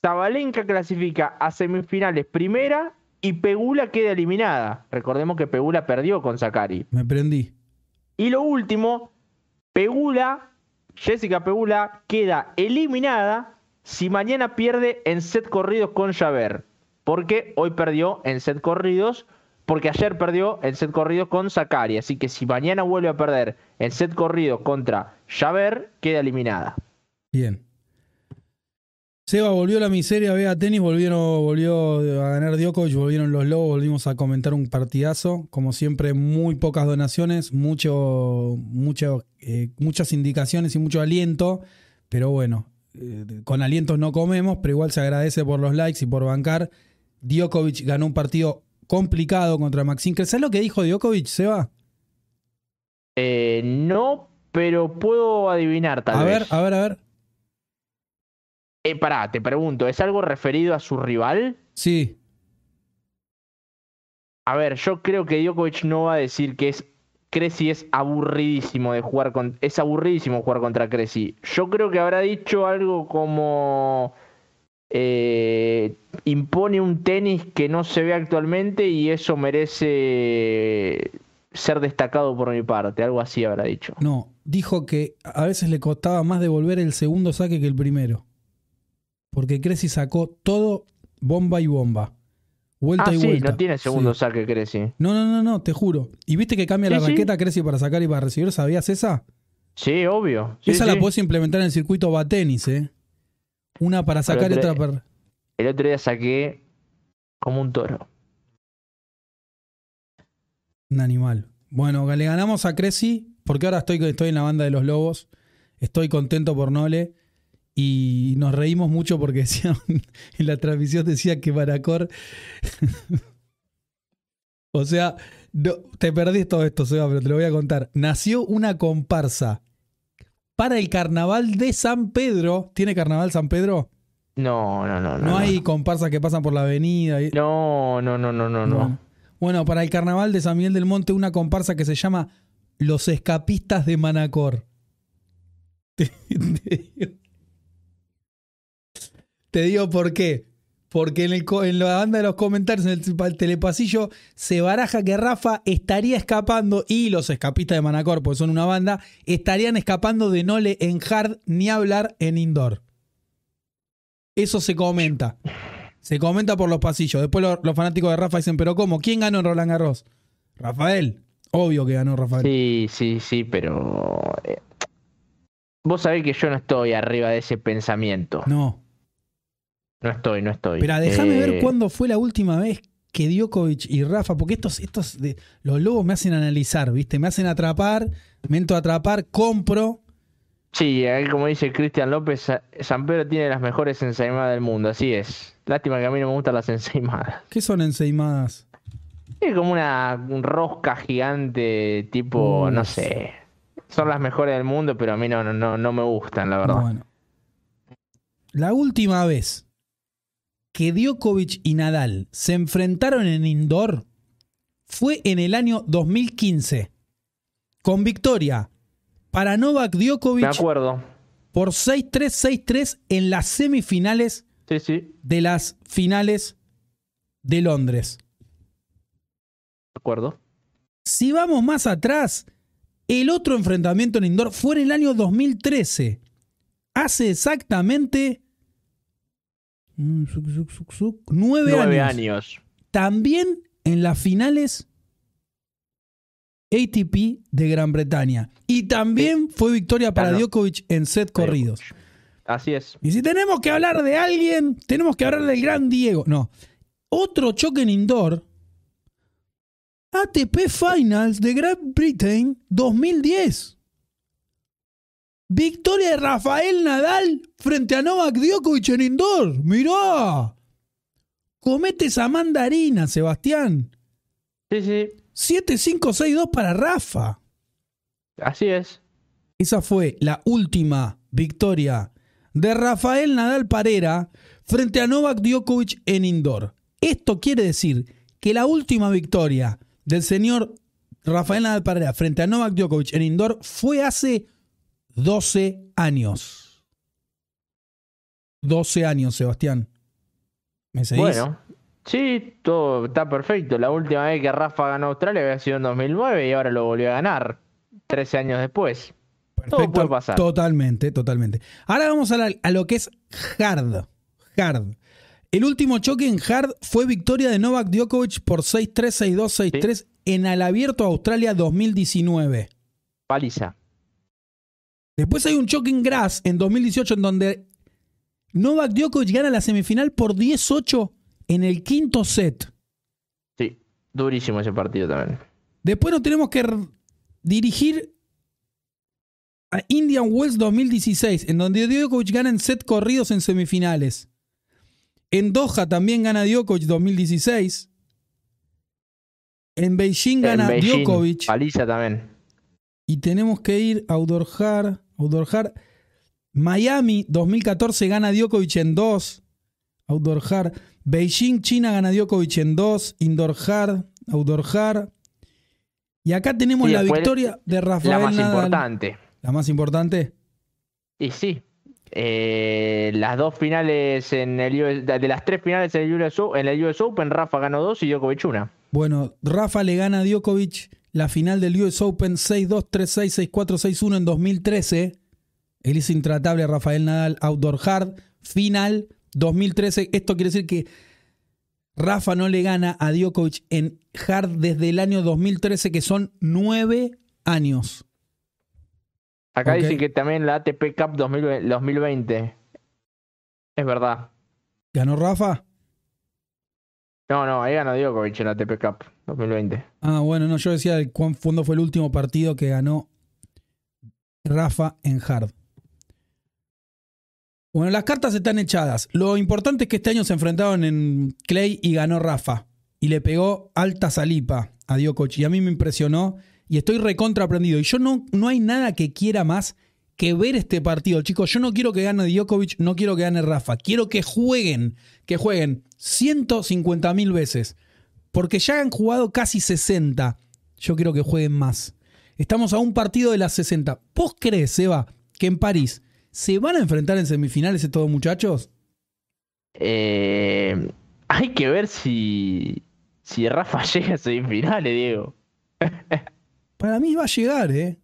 Zabalenka clasifica a semifinales primera y Pegula queda eliminada. Recordemos que Pegula perdió con Sakari. Me prendí. Y lo último, Pegula, Jessica Pegula queda eliminada si mañana pierde en set corridos con Javer. Porque hoy perdió en set corridos porque ayer perdió en set corrido con Sakari. Así que si mañana vuelve a perder en set corrido contra Javer, queda eliminada. Bien. Seba volvió la miseria, vea tenis, volvieron, volvió a ganar Djokovic, volvieron los Lobos, volvimos a comentar un partidazo. Como siempre, muy pocas donaciones, mucho, mucho, eh, muchas indicaciones y mucho aliento. Pero bueno, eh, con alientos no comemos, pero igual se agradece por los likes y por bancar. Djokovic ganó un partido complicado contra Maxine. ¿Sabes lo que dijo Djokovic, Seba? Eh, no, pero puedo adivinar tal a vez. A ver, a ver, a ver. Eh, pará, te pregunto, ¿es algo referido a su rival? Sí. A ver, yo creo que Djokovic no va a decir que es Cressy es aburridísimo de jugar con es aburridísimo jugar contra Cressy. Yo creo que habrá dicho algo como eh, impone un tenis que no se ve actualmente y eso merece ser destacado por mi parte, algo así habrá dicho. No, dijo que a veces le costaba más devolver el segundo saque que el primero. Porque Cressy sacó todo bomba y bomba. Vuelta ah, y sí, vuelta. no tiene segundo Sí. saque, Cressy. No, no, no, no, te juro. ¿Y viste que cambia la Sí, raqueta Cressy para sacar y para recibir? ¿Sabías esa? Sí, obvio. Esa la podés implementar en el circuito batenis, ¿eh? Una para sacar y otra para... El otro día saqué como un toro. Un animal. Bueno, le ganamos a Cressy porque ahora estoy, estoy en la banda de los Lobos. Estoy contento por Nole. Y nos reímos mucho porque decía, en la transmisión decía que Maracor. o sea, no, te perdí todo esto, Seba, pero te lo voy a contar. Nació una comparsa para el carnaval de San Pedro. ¿Tiene carnaval San Pedro? No, no, no, no. No, hay comparsas que pasan por la avenida. y- No, no, no, no, no, no. Bueno, para el carnaval de San Miguel del Monte, una comparsa que se llama Los Escapistas de Manacor. Te, digo, por qué. Porque en, el, co- en la banda de los comentarios, en el, el telepasillo, se baraja que Rafa estaría escapando y los escapistas de Manacor, porque son una banda, estarían escapando de Nole en hard ni hablar en indoor. Eso se comenta. Se comenta por los pasillos. Después los, los fanáticos de Rafa dicen, pero ¿cómo? ¿Quién ganó en Roland Garros? Rafael. Obvio que ganó Rafael. Sí, sí, sí, pero. eh, Vos sabés que yo no estoy arriba de ese pensamiento. No, No. estoy, no estoy. Pero déjame Eh, ver cuándo fue la última vez que Djokovic y Rafa, porque estos, estos de, los lobos me hacen analizar, ¿viste? Me hacen atrapar, me entro a atrapar, compro. Sí, como dice Cristian López, Sa- San Pedro tiene las mejores ensaimadas del mundo, así es. Lástima que a mí no me gustan las ensaimadas. ¿Qué son enseimadas? Es como una rosca gigante, tipo, Uf. no sé. Son las mejores del mundo, pero a mí no, no, no, no me gustan, la verdad. Bueno. La última vez que Djokovic y Nadal se enfrentaron en indoor fue en el año 2015. Con victoria para Novak Djokovic acuerdo. por 6-3, 6-3 en las semifinales Sí, sí, de las finales de Londres. me acuerdo. Si vamos más atrás, el otro enfrentamiento en indoor fue en el año 2013. Hace exactamente nueve, Nueve años. años. También en las finales ATP de Gran Bretaña. Y también fue victoria para. Djokovic en set corridos. Así es. Y si tenemos que hablar de alguien, tenemos que hablar del gran Diego. No. Otro choque en indoor. ATP Finals de Gran Britain 2010. Victoria de Rafael Nadal frente a Novak Djokovic en indoor. Mirá. Comete esa mandarina, Sebastián. Sí, sí, 7-5-6-2 para Rafa. así es. Esa fue la última victoria de Rafael Nadal Parera frente a Novak Djokovic en indoor. Esto quiere decir que la última victoria del señor Rafael Nadal Parera frente a Novak Djokovic en indoor fue hace 12 años. 12 años, Sebastián. ¿Me seguís? Bueno, sí, todo está perfecto. La última vez que Rafa ganó Australia había sido en 2009 y ahora lo volvió a ganar. 13 años después. todo puede pasar. Totalmente, totalmente. Ahora vamos a, la- a lo que es hard. Hard. El último choque en hard fue victoria de Novak Djokovic por 6-3, 6-2, 6-3 en el Abierto Australia 2019. Paliza. Después hay un choque en grass en 2018 en donde Novak Djokovic gana la semifinal por 10-8 en el quinto set. Sí, durísimo ese partido también. Después nos tenemos que dirigir a Indian Wells 2016, en donde Djokovic gana en set corridos en semifinales. En Doha también gana Djokovic 2016. En Beijing gana En Beijing, Djokovic. Paliza también. Y tenemos que ir a Outdoor Outdoor Miami 2014 gana Djokovic en 2. Outdoor Hard. Beijing, China gana Djokovic en 2. Indoor Hard. Outdoor Hard. Y acá tenemos Sí, la victoria de Rafael La más Nadal. importante. La más importante. Y sí, Eh, las dos finales en el US, de las tres finales en el, US, en el US Open, Rafa ganó dos y Djokovic una. Bueno, Rafa le gana a Djokovic la final del US Open 6-2, 3-6, 6-4, 6-1 en 2013. Él hizo intratable a Rafael Nadal Outdoor Hard. Final 2013. Esto quiere decir que Rafa no le gana a Djokovic en Hard desde el año 2013, que son nueve años. Acá dice que también la ATP Cup 2020. Es verdad. ¿Ganó Rafa? No, no, ahí ganó Djokovic en la ATP Cup 2020. Ah, bueno, no, yo decía cuándo fue el último partido que ganó Rafa en Hard. Bueno, las cartas están echadas. Lo importante es que este año se enfrentaron en Clay y ganó Rafa. Y le pegó alta salipa a Djokovic. Y a mí me impresionó. Y estoy recontra aprendido. Y yo no, no hay nada que quiera más que ver este partido, chicos. Yo no quiero que gane Djokovic, no quiero que gane Rafa. Quiero que jueguen, que jueguen 150 mil veces. Porque ya han jugado casi 60. Yo quiero que jueguen más. Estamos a un partido de las 60. ¿Vos crees, Seba, que en París ¿Se van a enfrentar en semifinales estos muchachos? Eh, hay que ver si, si Rafa llega a semifinales, Diego. Para mí va a llegar, ¿eh?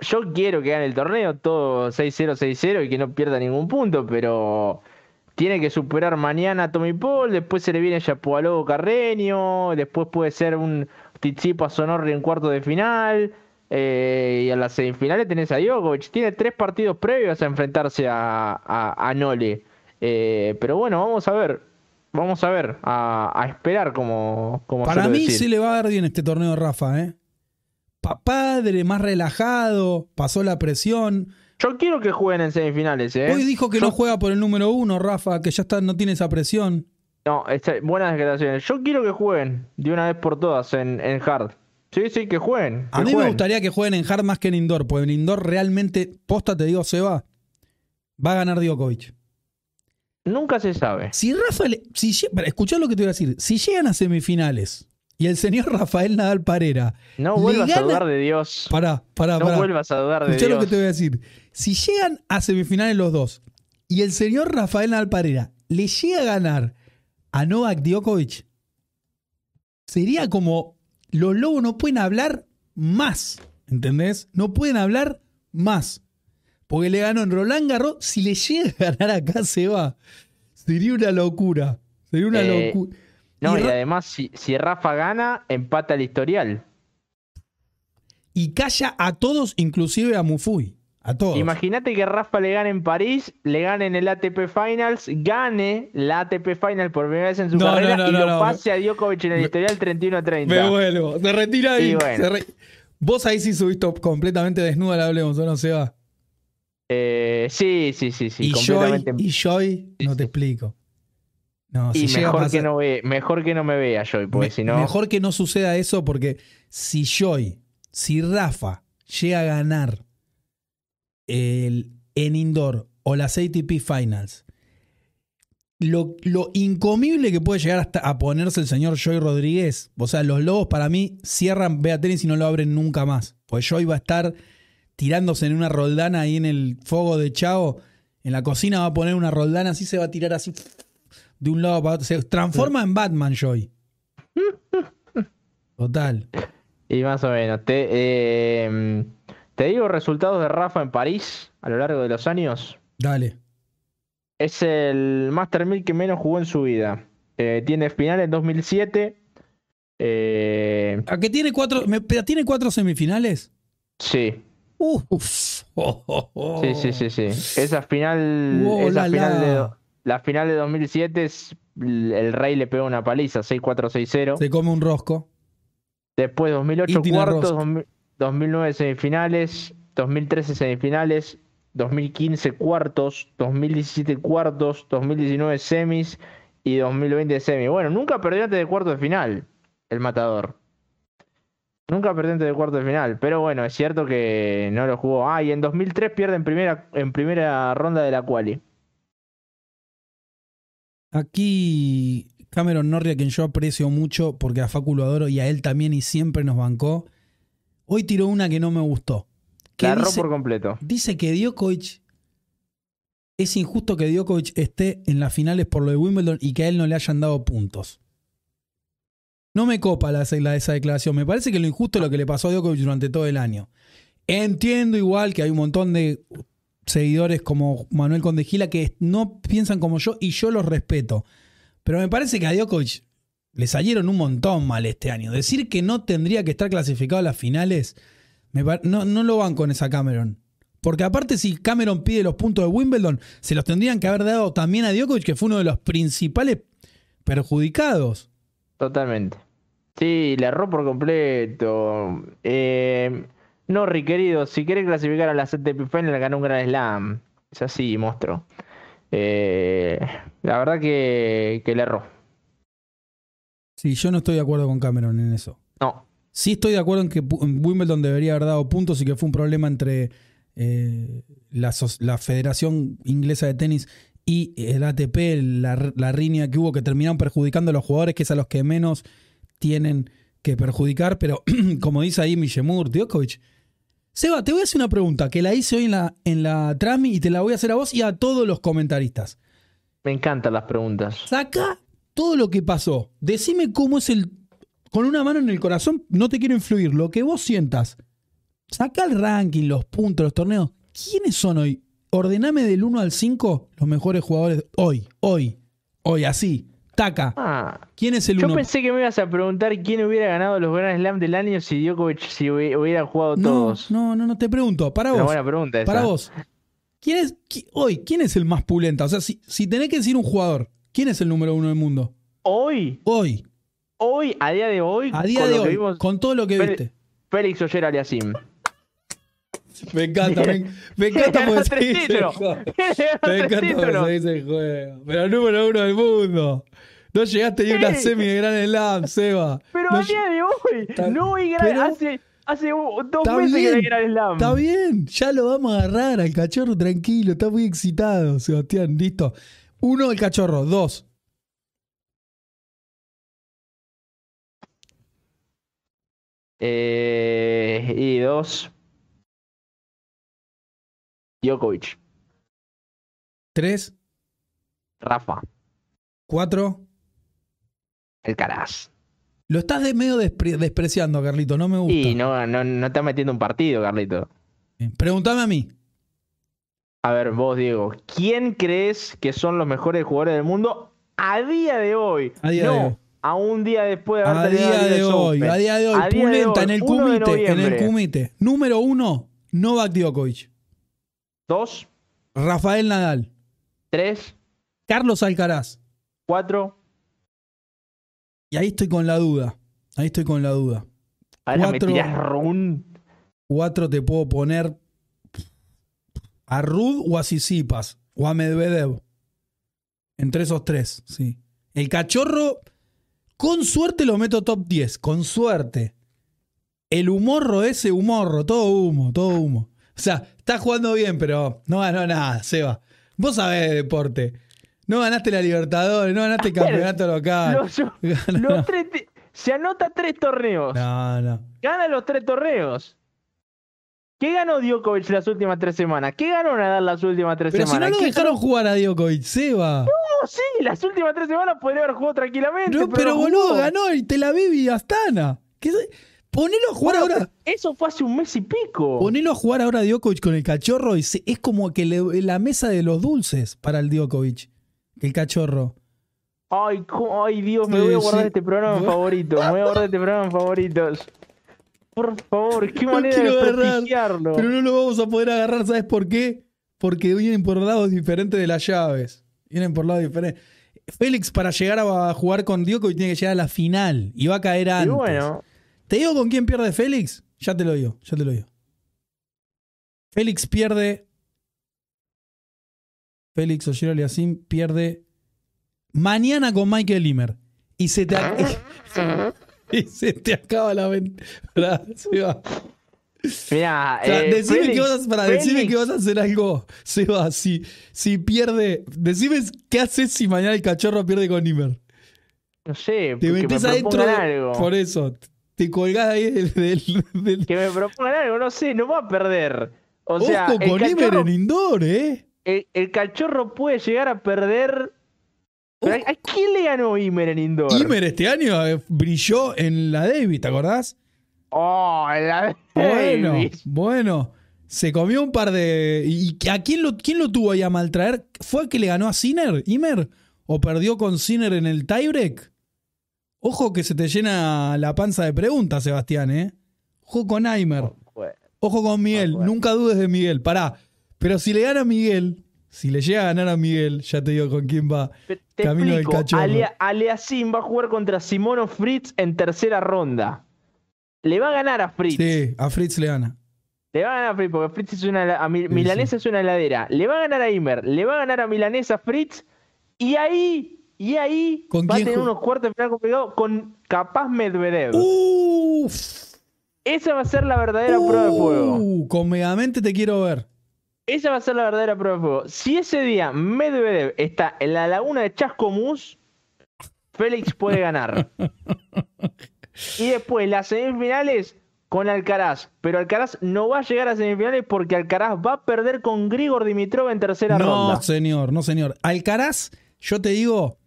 Yo quiero que gane el torneo, todo 6-0, 6-0 y que no pierda ningún punto, pero tiene que superar mañana a Tommy Paul, después se le viene Yapualobo Carreño, después puede ser un Tizipa Sonorri en cuarto de final. Eh, y a las semifinales tenés a Djokovic. Tiene tres partidos previos a enfrentarse a, a, Nole. Eh, pero bueno, vamos a ver. Vamos a ver. A, esperar como, como Para mí sí le va a dar bien este torneo Rafa, ¿eh? Padre, más relajado, pasó la presión. Yo quiero que jueguen en semifinales, ¿eh? Hoy dijo que no juega por el número uno, Rafa, que ya está, no tiene esa presión. No, buenas declaraciones. Yo quiero que jueguen de una vez por todas en, en hard. Sí, sí, que jueguen. a mí me gustaría que jueguen en hard más que en indoor, porque en indoor realmente, posta te digo, Seba, va a ganar Djokovic. Nunca se sabe. Si Rafael, si, escuchá lo que te voy a decir, si llegan a semifinales y el señor Rafael Nadal Parera. No vuelvas a dudar de Dios. Pará, pará, No vuelvas a dudar de Dios. lo que te voy a decir. Si llegan a semifinales los dos y el señor Rafael Nadal Parera le llega a ganar a Novak Djokovic, sería como los lobos no pueden hablar más. ¿Entendés? No pueden hablar más. Porque le ganó en Roland Garros. Si le llega a ganar acá, se va. Sería una locura. Sería una eh, locura. No, y, además, si, si, Rafa gana, empata el historial. Y calla a todos, inclusive a Mufui. Imagínate que Rafa le gane en París, le gane en el ATP Finals, gane la ATP Final por primera vez en su carrera y lo pase a Djokovic en el historial 31-30. Me vuelvo, se retira ahí. Vos ahí sí subiste completamente desnuda la hablemos, ¿o no se va? Eh, sí, sí, sí, sí. Y completamente... Joy, y Joy no te explico. No, y mejor, que no ve, mejor que no me vea Joy, porque si no. Mejor que no suceda eso, porque si Joy, si Rafa llega a ganar el, en indoor o las ATP Finals, lo, lo, incomible que puede llegar hasta a ponerse el señor Joy Rodríguez, o sea, los lobos para mí cierran Vea Tenis y no lo abren nunca más. Pues Joy va a estar tirándose en una roldana ahí en el fuego de Chao. En la cocina va a poner una roldana así, se va a tirar así de un lado para otro. Se transforma en Batman, Joy. Total. Y más o menos. Te, eh, te digo resultados de Rafa en París a lo largo de los años. Dale. Es el Master 1000 que menos jugó en su vida. Eh, tiene final en 2007. Eh, ¿A qué tiene cuatro, tiene cuatro semifinales? Sí. Uf. Sí, sí, sí, sí. Esa final, esa final de la final de 2007 es el Rey le pegó una paliza, 6-4-6-0. Se come un rosco. Después 2008 cuartos, 2009 semifinales, 2013 semifinales, 2015 cuartos, 2017 cuartos, 2019 semis y 2020 semis. Bueno, nunca perdió antes de cuarto de final el matador. Nunca perdió antes de cuarto de final, pero bueno, es cierto que no lo jugó. Ah, y en 2003 pierde en primera, en primera ronda de la quali. Aquí Cameron Norrie, a quien yo aprecio mucho porque a Facu lo adoro y a él también y siempre nos bancó, Hoy tiró una que no me gustó. Que por completo. Dice que Djokovic es injusto que Djokovic esté en las finales por lo de Wimbledon y que a él no le hayan dado puntos. No me copa la, la- esa declaración. Me parece que lo injusto es lo que le pasó a Djokovic durante todo el año. Entiendo igual que hay un montón de seguidores como Manuel Condegila que no piensan como yo y yo los respeto. Pero me parece que a Djokovic le salieron un montón mal este año. Decir que no tendría que estar clasificado a las finales, no lo van con esa Cameron. Porque aparte si Cameron pide los puntos de Wimbledon, se los tendrían que haber dado también a Djokovic, que fue uno de los principales perjudicados. Totalmente. Sí, le erró por completo. Eh, no, Rick, querido, si querés clasificar a la ATP Final, ganó un gran slam. Es así, monstruo. Eh, la verdad que, que le erró. Sí, yo no estoy de acuerdo con Cameron en eso. No, Sí estoy de acuerdo en que Wimbledon debería haber dado puntos y que fue un problema entre eh, la, la Federación Inglesa de Tenis y el ATP, la, la riña que hubo que terminaron perjudicando a los jugadores, que es a los que menos tienen que perjudicar. Pero como dice ahí Millemur, Djokovic. Seba, te voy a hacer una pregunta que la hice hoy en la, en la Trami y te la voy a hacer a vos y a todos los comentaristas. me encantan las preguntas. Saca todo lo que pasó. Decime cómo es el. Con una mano en el corazón, no te quiero influir. Lo que vos sientas. Saca el ranking, los puntos, los torneos. ¿Quiénes son hoy? Ordename del 1 al 5 los mejores jugadores. Hoy, hoy, hoy, así. Taca. Ah, ¿Quién es el yo 1? pensé que me ibas a preguntar quién hubiera ganado los Grand Slam del año si Djokovic si hubi- hubiera jugado No, todos. no, no, no, te pregunto. Para vos. buena pregunta esa. Para vos. ¿Quién es, qui- hoy, ¿quién es el más pulenta? O sea, si, si tenés que decir un jugador, ¿quién es el número uno del mundo? Hoy, Hoy, hoy, a día de hoy, a día con de hoy, vimos, con todo lo que Félix- viste. Félix Oyer Aliasim. Me encanta, me, me encanta porque se dice el juego. Me encanta porque se dice el juego. Pero el número uno del mundo. No llegaste ni una semi de Gran Slam, Seba. Pero No a día de hoy, no hay gran, hace, hace dos meses que no hay bien, Gran Slam. Está bien, ya lo vamos a agarrar al cachorro tranquilo. Está muy excitado, Sebastián. Listo. Uno, el cachorro. Dos. Eh, y dos, Djokovic, Tres. Rafa, Cuatro. Alcaraz. Lo estás de medio despre- despreciando, Carlito. No me gusta. Y no, no, no está metiendo un partido, Carlito. Pregúntame a mí. A ver, vos, Diego, ¿quién crees que son los mejores jugadores del mundo a día de hoy? A día no, de hoy. a un día después de haber A día el de hoy, a día de hoy, A día de pulenta hoy, en el 1 de comité, en el comité. Número uno, Novak Djokovic. Dos, Rafael Nadal. tres, Carlos Alcaraz. cuatro. Y ahí estoy con la duda. Ahí estoy con la duda. Ahora Cuatro. me tirás run. Cuatro te puedo poner a Rud o a Sisipas o a Medvedev. Entre esos tres, sí. El cachorro, con suerte lo meto top 10, con suerte. El humorro ese, humorro, todo humo, todo humo. O sea, está jugando bien, pero no ganó nada, Seba. Vos sabés de deporte. No ganaste la Libertadores, no ganaste el campeonato local. No, los tres ti- se anota tres torneos. no, no. Gana los tres torneos. ¿Qué ganó Djokovic las últimas tres semanas? ¿Qué ganó Nadal las últimas tres Pero si no semanas? lo ¿Qué dejaron jugar a Djokovic, Seba. No, sí, las últimas tres semanas podría haber jugado tranquilamente. No, pero no boludo, ganó el Tel Aviv y Astana. ¿Qué Ponelo a jugar Bueno, ahora. Eso fue hace un mes y pico. Ponelo a jugar ahora a Djokovic con el cachorro y se- es como que le- la mesa de los dulces para el Djokovic. El cachorro. Ay, ay, Dios, me Sí, voy a guardar sí. este programa favoritos. Me voy a guardar este programa en favoritos. Por favor, qué manera de desprestigiarlo. Pero no lo vamos a poder agarrar, ¿sabes por qué? Porque vienen por lados diferentes de las llaves. Vienen por lados diferentes. Félix, para llegar a jugar con Djokovic, tiene que llegar a la final y va a caer Y antes. bueno, ¿Te digo con quién pierde Félix? Ya te lo digo, ya te lo digo. Félix pierde. Félix Oyer Aliasim pierde mañana con Michael Limer. Y se te, ac- y se te acaba la venta. mira, decime, que vas a, pará, decime que vas a hacer algo, Seba. Si, si pierde. Decime qué haces si mañana el cachorro pierde con Limer. No sé, Te que me metes adentro. algo. Por eso. Te colgás ahí del- del- del, Que me propongan algo, no sé, no va a perder. O sea, Ojo el con Limer cachorro, en indoor, ¿eh? el, cachorro puede llegar a perder. Uh. ¿A quién le ganó Imer en indoor? Imer este año eh, brilló en la Davis, ¿te acordás? Oh, en la Bueno, Davis. bueno. Se comió un par de. ¿Y a quién lo, quién lo tuvo ahí a maltraer? ¿Fue el que le ganó a Sinner, Imer? ¿O perdió con Sinner en el tiebreak? Ojo que se te llena la panza de preguntas, Sebastián, ¿eh? Ojo con Imer. Bueno, Ojo con Miguel. bueno. Nunca dudes de Miguel. Pará. Pero si le gana a Miguel, si le llega a ganar a Miguel, ya te digo con quién va. Te, Camino del cachorro. Alea- Aleasim va a jugar contra Simono Fritz en tercera ronda. Le va a ganar a Fritz. Sí, a Fritz le gana. Le va a ganar a Fritz porque Fritz es una. A Sí, Milanesa es una heladera. Le va a ganar a Imer. Le va a ganar a Milanesa Fritz. Y ahí. Y ahí ¿Con va a tener unos cuartos de final complicados con capaz Medvedev. Uf. Esa va a ser la verdadera prueba de fuego. Uh, con Megamente te quiero ver. Esa va a ser la verdadera prueba de fuego. Si ese día Medvedev está en la laguna de Chascomús, Félix puede ganar. y después las semifinales con Alcaraz. Pero Alcaraz no va a llegar a semifinales porque Alcaraz va a perder con Grigor Dimitrov en tercera No, ronda. señor, no, señor. Alcaraz, yo te digo,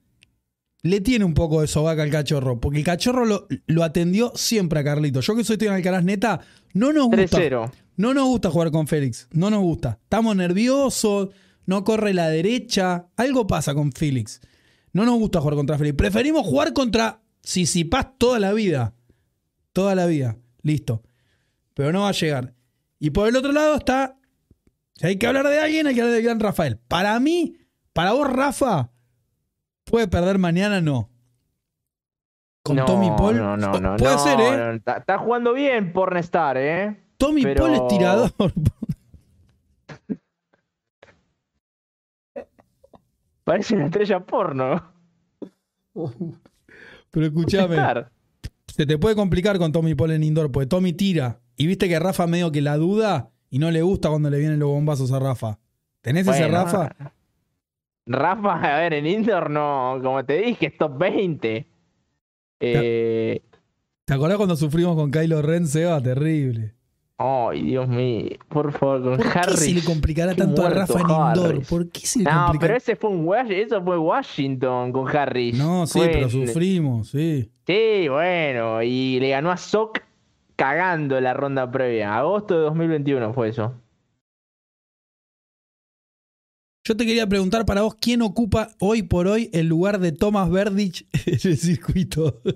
le tiene un poco de sobaca al cachorro, porque el cachorro lo, lo atendió siempre a Carlito. Yo que soy en Alcaraz neta, no nos gusta. 3-0. No nos gusta jugar con Félix, no nos gusta. Estamos nerviosos, no corre la derecha, algo pasa con Félix. No nos gusta jugar contra Félix. Preferimos jugar contra Sisipaz toda la vida. Toda la vida. Listo. Pero no va a llegar. Y por el otro lado está. Si hay que hablar de alguien, hay que hablar del gran Rafael. Para mí, para vos, Rafa, puede perder mañana, no. Con no, Tommy Paul. No, no, no. Puede no, ser, ¿eh? Está, está jugando bien Pornstar, ¿eh? Tommy pero- Paul es tirador. Parece una estrella porno. Pero escúchame. Se te puede complicar con Tommy Paul en indoor, porque Tommy tira. Y viste que Rafa medio que la duda y no le gusta cuando le vienen los bombazos a Rafa. ¿Tenés ese Rafa? Rafa, a ver, en indoor no, como te dije, es top 20. Eh, ¿Te acordás cuando sufrimos con Kylo Ren, Seba? Terrible. ay, Dios mío, por favor, con ¿Por qué Harris. se le complicará qué tanto a Rafa en indoor? Harris. ¿Por qué se le No, complicará? pero ese fue un eso fue Washington con Harris. No, sí, Fue pero en- sufrimos, sí. Sí, bueno, y le ganó a Sock cagando la ronda previa. Agosto de 2021 fue eso. Yo te quería preguntar para vos, ¿quién ocupa hoy por hoy el lugar de Thomas Verdich en el circuito?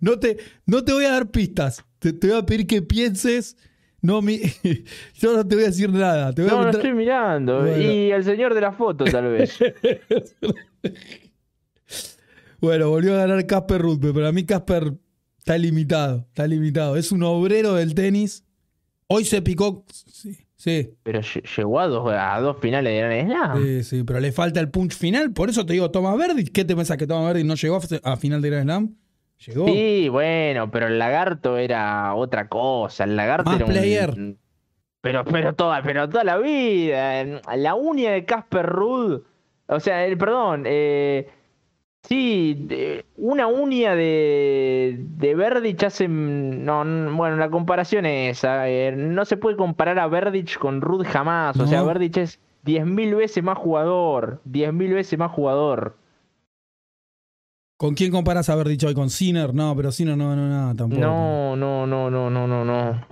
No te, no te voy a dar pistas. Te, te voy a pedir que pienses. No, mi, yo no te voy a decir nada. Te voy a No, no estoy mirando. Bueno. Y el señor de la foto, tal vez. Bueno, volvió a ganar Casper Ruth, pero para mí Casper está limitado. Está limitado. Es un obrero del tenis. Hoy se picó. Sí, sí. Pero lle- llegó a dos, a dos finales de Grand Slam. Sí, sí, pero le falta el punch final. Por eso te digo, Thomas Verdi. ¿Qué te pensás que Thomas Verdi no llegó a, final de Grand Slam? Llegó. Sí, bueno, pero el lagarto era otra cosa. El lagarto Más era un- player. Pero, pero toda, pero toda la vida. La uña de Casper Ruud. O sea, el, perdón, eh, sí, de- una uña de, de Verdich hace. No, no, bueno, la comparación es esa. eh, no se puede comparar a Verdich con Ruud jamás. O sea, No. Verdich es 10.000 veces más jugador. 10.000 veces más jugador. ¿Con quién comparas a Verdi hoy? ¿Con Sinner? No, pero Sinner no ganó nada tampoco. No, no, no, no, no, no, no.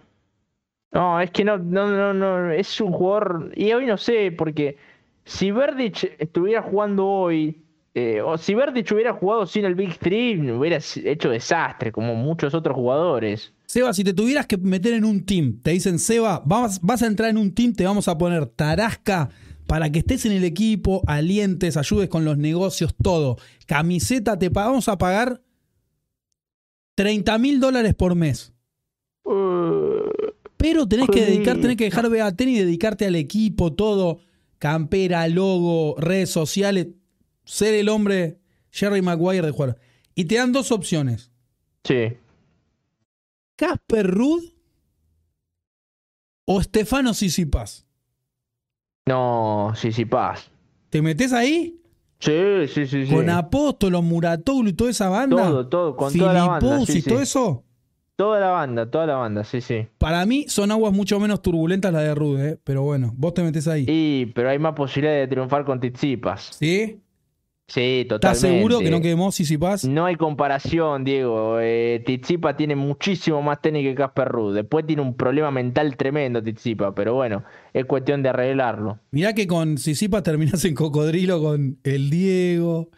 No, es que no, no, no, no, es un jugador. Y hoy no sé, porque si Verdich estuviera jugando hoy, eh, o si Verdich hubiera jugado sin el Big Three, hubiera hecho desastre, como muchos otros jugadores. Seba, si te tuvieras que meter en un team, te dicen, Seba, vas, vas a entrar en un team, te vamos a poner Tarasca para que estés en el equipo, alientes, ayudes con los negocios, todo. Camiseta, te vamos a pagar 30 mil dólares por mes. Uh, Pero tenés que dedicar, tenés que dejar de tenis y dedicarte al equipo, todo. Campera, logo, redes sociales. Ser el hombre Jerry Maguire de jugar. Y te dan dos opciones. sí. Casper Ruud o Stefano Sisipas. No, paz. ¿Te metes ahí? Sí, sí, sí, sí. Con Apóstolo, Muratoglu y toda esa banda. Todo, todo, con toda la banda. Sí, sí. todo eso. Toda la banda, toda la banda, sí, sí. Para mí son aguas mucho menos turbulentas las de Rude, ¿eh? pero bueno, vos te metes ahí. Y, pero hay más posibilidad de triunfar con Tizipas. ¿Sí? Sí, totalmente. ¿Estás seguro que no quedemos si Paz? No hay comparación, Diego. Eh, Tizipa tiene muchísimo más técnica que Casper Ruud. Después tiene un problema mental tremendo Tizipa, pero bueno, es cuestión de arreglarlo. Mirá que con Sisipa terminás en cocodrilo con el Diego,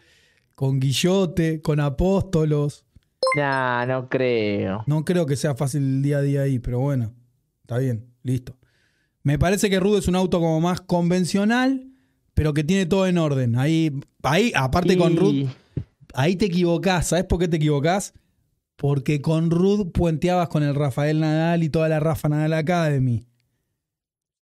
con Guillote, con Apóstolos. Nah, no creo. No creo que sea fácil el día a día ahí, pero bueno, está bien, listo. Me parece que Rude es un auto como más convencional, pero que tiene todo en orden. Ahí, ahí aparte con Ruth, ahí te equivocás. ¿Sabes por qué te equivocás? Porque con Ruth puenteabas con el Rafael Nadal y toda la Rafa Nadal Academy.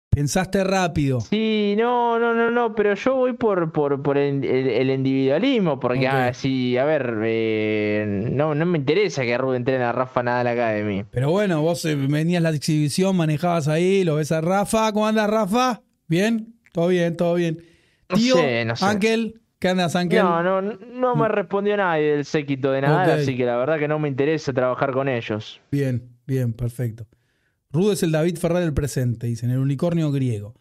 Pensaste rápido. Sí, no, no, no, no, pero yo voy por, por, por el, individualismo, porque así, ah, a ver, eh, no, no me interesa que Ruth entrene a Rafa Nadal Academy. Pero bueno, vos eh, venías a la exhibición, manejabas ahí, lo ves a Rafa. ¿Cómo andas, Rafa? ¿Bien? Todo bien, todo bien. Tío, no sé, Ángel, ¿qué andas, Ángel? No, no, no me respondió nadie del séquito de nada, así que la verdad que no me interesa trabajar con ellos. Bien, bien, perfecto. Rudo es el David Ferrer del presente, dicen, el unicornio griego.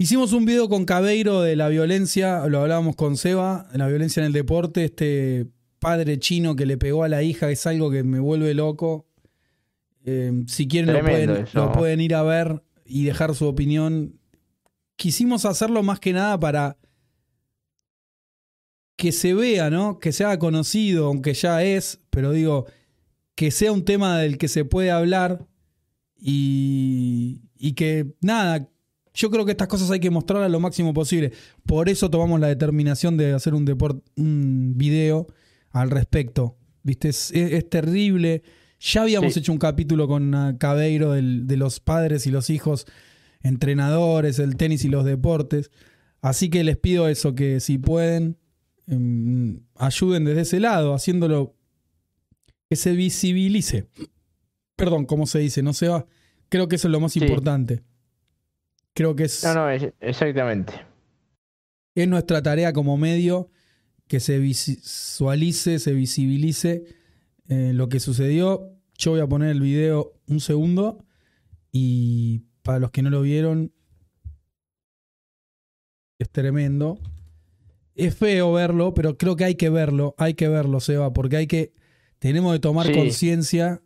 Hicimos un video con Cabeiro de la violencia, lo hablábamos con Seba, de la violencia en el deporte, este padre chino que le pegó a la hija es algo que me vuelve loco. Eh, si quieren lo pueden, lo pueden, ir a ver y dejar su opinión quisimos hacerlo más que nada para que se vea, ¿no? Que se haga conocido, aunque ya es, pero digo, que sea un tema del que se puede hablar y, y que, nada, yo creo que estas cosas hay que mostrarlas lo máximo posible. Por eso tomamos la determinación de hacer un, deport, un video al respecto. ¿Viste? Es, terrible. Ya habíamos hecho un capítulo con Cabeiro de los padres y los hijos entrenadores, el tenis y los deportes. Así que les pido eso, que si pueden, em, ayuden desde ese lado, haciéndolo que se visibilice. Perdón, ¿cómo se dice? No se va. Creo que eso es lo más importante. Creo que es. No, no, exactamente. Es nuestra tarea como medio que se visualice, se visibilice eh, lo que sucedió. Yo voy a poner el video un segundo y para los que no lo vieron, es tremendo. Es feo verlo, pero creo que hay que verlo, hay que verlo, Seba, porque hay que, tenemos que tomar conciencia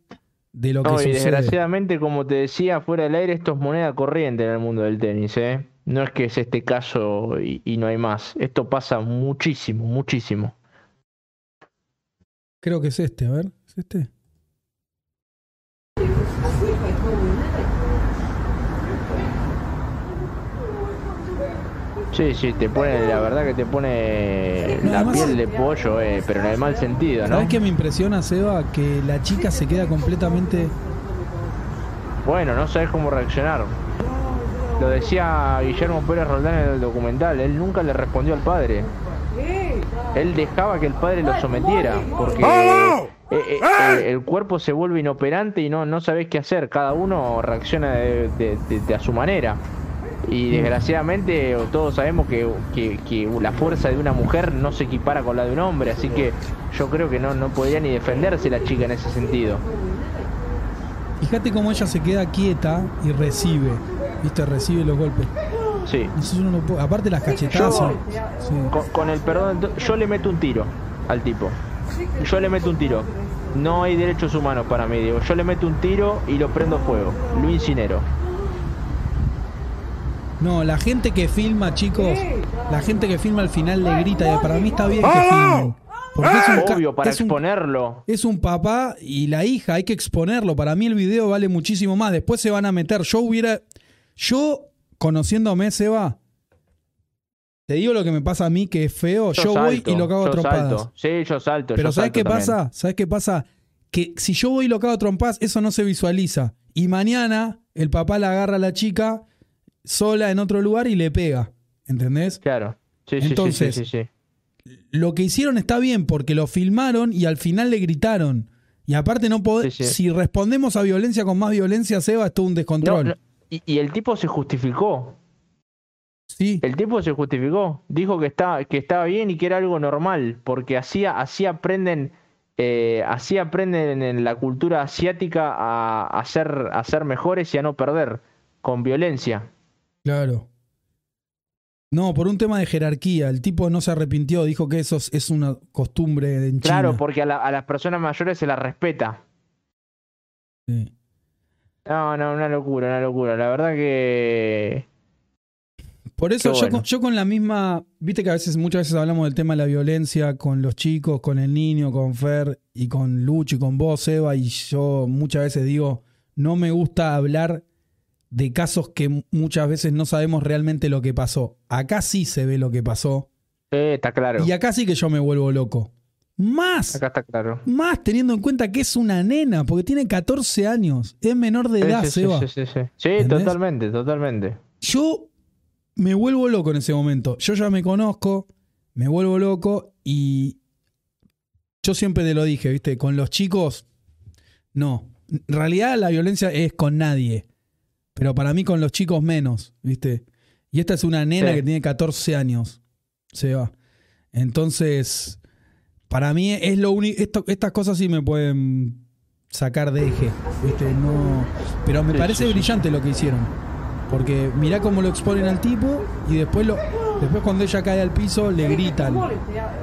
de lo que sucede. desgraciadamente, como te decía, fuera del aire, esto es moneda corriente en el mundo del tenis, ¿eh? No es que es este caso y, y no hay más. Esto pasa muchísimo, muchísimo. Creo que es este, a ver, ¿es este? Sí, sí, te pone, la verdad que te pone la piel de pollo, eh, pero en el mal sentido, ¿no? ¿Sabes qué me impresiona, Seba? Que la chica se queda completamente. Bueno, no sabes cómo reaccionar. Lo decía Guillermo Pérez Roldán en el documental, él nunca le respondió al padre. Él dejaba que el padre lo sometiera, porque eh, eh, el cuerpo se vuelve inoperante y no, no sabes qué hacer, cada uno reacciona de a su manera. Y desgraciadamente todos sabemos que, la fuerza de una mujer no se equipara con la de un hombre, así que yo creo que no, no podría ni defenderse la chica en ese sentido. Fíjate cómo ella se queda quieta y recibe, ¿viste? Recibe los golpes. Sí. aparte las cachetadas. con, el perdón, yo le meto un tiro al tipo. Yo le meto un tiro. No hay derechos humanos para mí, digo. Yo le meto un tiro y lo prendo fuego. Lo incinero. No, la gente que filma, chicos, la gente que filma al final le grita. Y para mí está bien que filmen. Porque es un Obvio, para exponerlo. es un papá y la hija, hay que exponerlo. Para mí el video vale muchísimo más. Después se van a meter. Yo hubiera. Yo, conociéndome, Seba, te digo lo que me pasa a mí que es feo. Yo, voy y lo cago a trompadas. Sí, yo salto. Pero ¿sabes qué pasa? ¿Sabes qué pasa? Que si yo voy y lo cago a trompadas, eso no se visualiza. Y mañana el papá la agarra a la chica sola en otro lugar y le pega. ¿Entendés? Claro. Sí, Entonces, sí, sí, lo que hicieron está bien porque lo filmaron y al final le gritaron. Y aparte no podemos, si respondemos a violencia con más violencia, Seba, es todo un descontrol. Y, el tipo se justificó. Sí. El tipo se justificó. Dijo que estaba, que estaba bien y que era algo normal. Porque así, así aprenden eh, así aprenden en la cultura asiática a, ser, a ser mejores y a no perder, con violencia. Claro. No, por un tema de jerarquía. El tipo no se arrepintió, dijo que eso es una costumbre en China. Claro, porque a, las personas mayores se las respeta. Sí. No, no, una locura, una locura. La verdad que. Por eso yo, yo, con la misma. Viste que a veces, muchas veces hablamos del tema de la violencia con los chicos, con el niño, con Fer y con Lucho y con vos, Eva. Y yo muchas veces digo, no me gusta hablar de casos que muchas veces no sabemos realmente lo que pasó. Acá sí se ve lo que pasó. está claro. Y acá sí que yo me vuelvo loco. Más. Acá está claro. Más teniendo en cuenta que es una nena, porque tiene 14 años. Es menor de edad, sí, Seba. Sí, sí, sí. Sí, totalmente, totalmente. Yo me vuelvo loco en ese momento. Yo ya me conozco, me vuelvo loco y yo siempre te lo dije, ¿viste? Con los chicos, no. En realidad la violencia es con nadie. Pero para mí con los chicos menos, ¿viste? Y esta es una nena que tiene 14 años. Se va. Entonces, para mí es lo único. Estas cosas sí me pueden sacar de eje. ¿viste? No, pero me parece brillante lo que hicieron. Porque mirá cómo lo exponen al tipo y después lo. Después cuando ella cae al piso le gritan.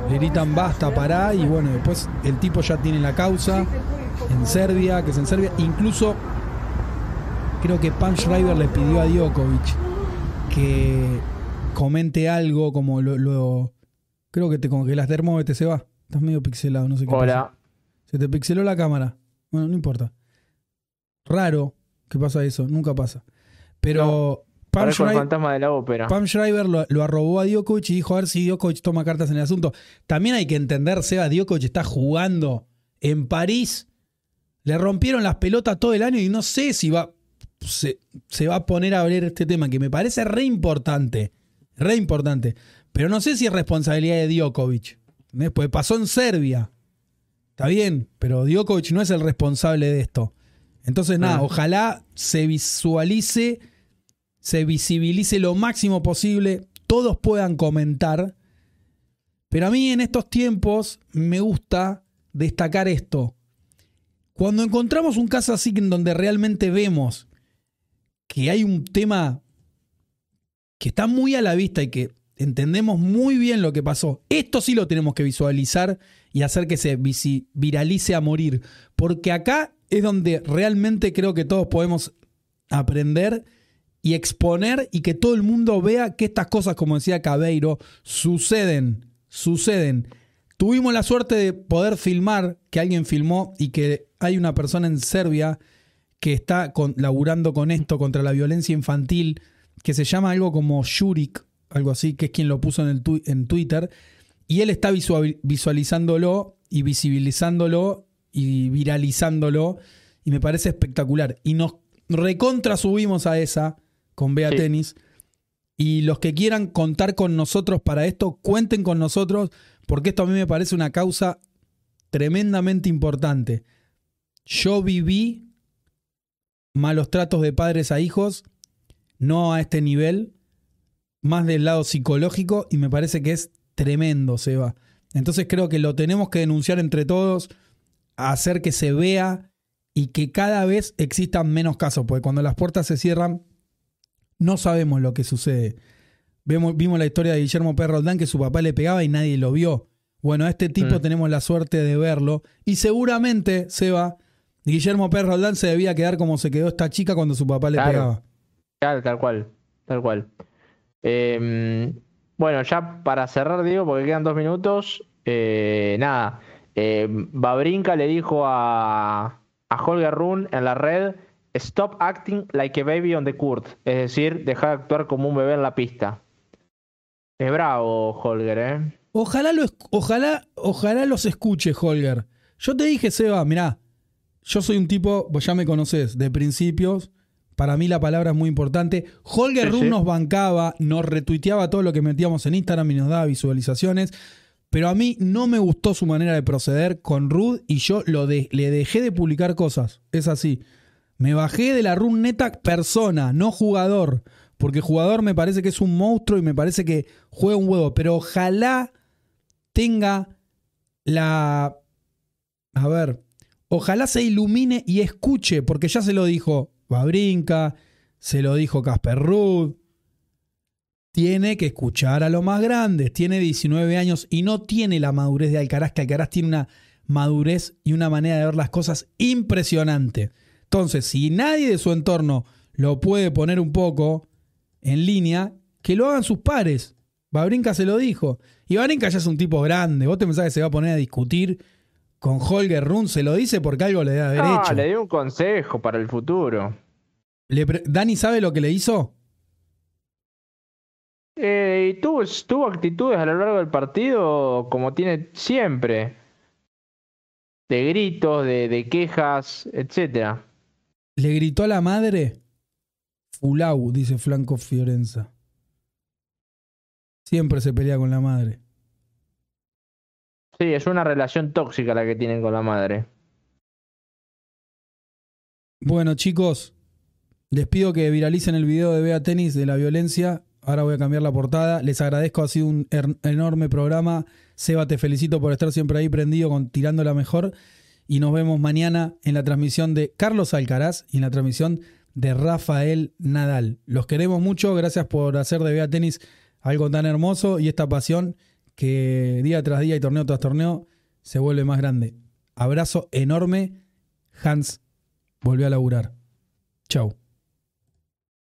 Le gritan basta, pará. Y bueno, después el tipo ya tiene la causa en Serbia, que es en Serbia. Incluso creo que Pam Schreiber le pidió a Djokovic que comente algo como lo, creo que te congelaste termómetro se va. Estás medio pixelado no sé qué hola. se te pixeló la cámara. Bueno no importa. Raro que pasa eso nunca pasa. Pero Pam, Schreiber, Pam Schreiber lo, arrobó a Djokovic y dijo a ver si Djokovic toma cartas en el asunto también hay que entender Seba Djokovic está jugando en París. Le rompieron las pelotas todo el año y no sé si va se, va a poner a abrir este tema que me parece re importante. Re importante. Pero no sé si es responsabilidad de Djokovic. Pues pasó en Serbia. Está bien, pero Djokovic no es el responsable de esto. Entonces, nada, ojalá se visualice, se visibilice lo máximo posible, todos puedan comentar. Pero a mí en estos tiempos me gusta destacar esto. Cuando encontramos un caso así en donde realmente vemos que hay un tema que está muy a la vista y que entendemos muy bien lo que pasó. Esto sí lo tenemos que visualizar y hacer que se viralice a morir. Porque acá es donde realmente creo que todos podemos aprender y exponer y que todo el mundo vea que estas cosas, como decía Cabeiro, suceden, suceden. Tuvimos la suerte de poder filmar, que alguien filmó y que hay una persona en Serbia que está con, laburando con esto contra la violencia infantil, que se llama algo como Shurik, algo así, que es quien lo puso en, el en Twitter, y él está visualizándolo y visibilizándolo y viralizándolo, y me parece espectacular. Y nos recontra subimos a esa con Bea Tenis. Y los que quieran contar con nosotros para esto, cuenten con nosotros, porque esto a mí me parece una causa tremendamente importante. Yo viví malos tratos de padres a hijos, no a este nivel, más del lado psicológico, y me parece que es tremendo, Seba. Entonces creo que lo tenemos que denunciar entre todos, hacer que se vea y que cada vez existan menos casos, porque cuando las puertas se cierran, no sabemos lo que sucede. Vemos, vimos la historia de Guillermo P. Roldán que su papá le pegaba y nadie lo vio. Bueno, a este tipo mm. tenemos la suerte de verlo y seguramente, Seba, Guillermo Pérez Roldán se debía quedar como se quedó esta chica cuando su papá le pegaba. Claro, tal cual, tal cual. Em, bueno, ya para cerrar, digo, porque quedan dos minutos, eh, nada, eh, Babrinka le dijo a, a Holger Run en la red, stop acting like a baby on the court, es decir, deja de actuar como un bebé en la pista. Es bravo, Holger, ¿eh? Ojalá, lo, ojalá, ojalá los escuche, Holger. Yo te dije, Seba, mirá, yo soy un tipo, vos ya me conoces, de principios. Para mí la palabra es muy importante. Holger Run nos bancaba, nos retuiteaba todo lo que metíamos en Instagram y nos daba visualizaciones. Pero a mí no me gustó su manera de proceder con Rud y yo lo le dejé de publicar cosas. Es así. Me bajé de la Run neta persona, no jugador. Porque jugador me parece que es un monstruo y me parece que juega un huevo. Pero ojalá tenga la A ver, ojalá se ilumine y escuche, porque ya se lo dijo Babrinka, se lo dijo Casper Ruud. Tiene que escuchar a los más grandes. Tiene 19 años y no tiene la madurez de Alcaraz, que Alcaraz tiene una madurez y una manera de ver las cosas impresionante. Entonces, si nadie de su entorno lo puede poner un poco en línea, que lo hagan sus pares. Babrinka se lo dijo. Y Babrinka ya es un tipo grande. Vos te pensás que se va a poner a discutir con Holger Run. Se lo dice porque algo le da derecho. No, le dio un consejo para el futuro. ¿Dani sabe lo que le hizo? Eh, y tuvo, tuvo actitudes a lo largo del partido como tiene siempre. De gritos, de, de quejas, etcétera. ¿Le gritó a la madre? Fulau, dice Franco Fiorenza. Siempre se pelea con la madre. Sí, es una relación tóxica la que tienen con la madre. Bueno, chicos, les pido que viralicen el video de Bea Tenis de la violencia. Ahora voy a cambiar la portada. Les agradezco, ha sido un enorme programa. Seba, te felicito por estar siempre ahí prendido con tirando la mejor. Y nos vemos mañana en la transmisión de Carlos Alcaraz y en la transmisión de Rafael Nadal. Los queremos mucho. Gracias por hacer de Bea Tenis algo tan hermoso y esta pasión que día tras día y torneo tras torneo se vuelve más grande. Abrazo enorme. Hans volvió a laburar. Chau.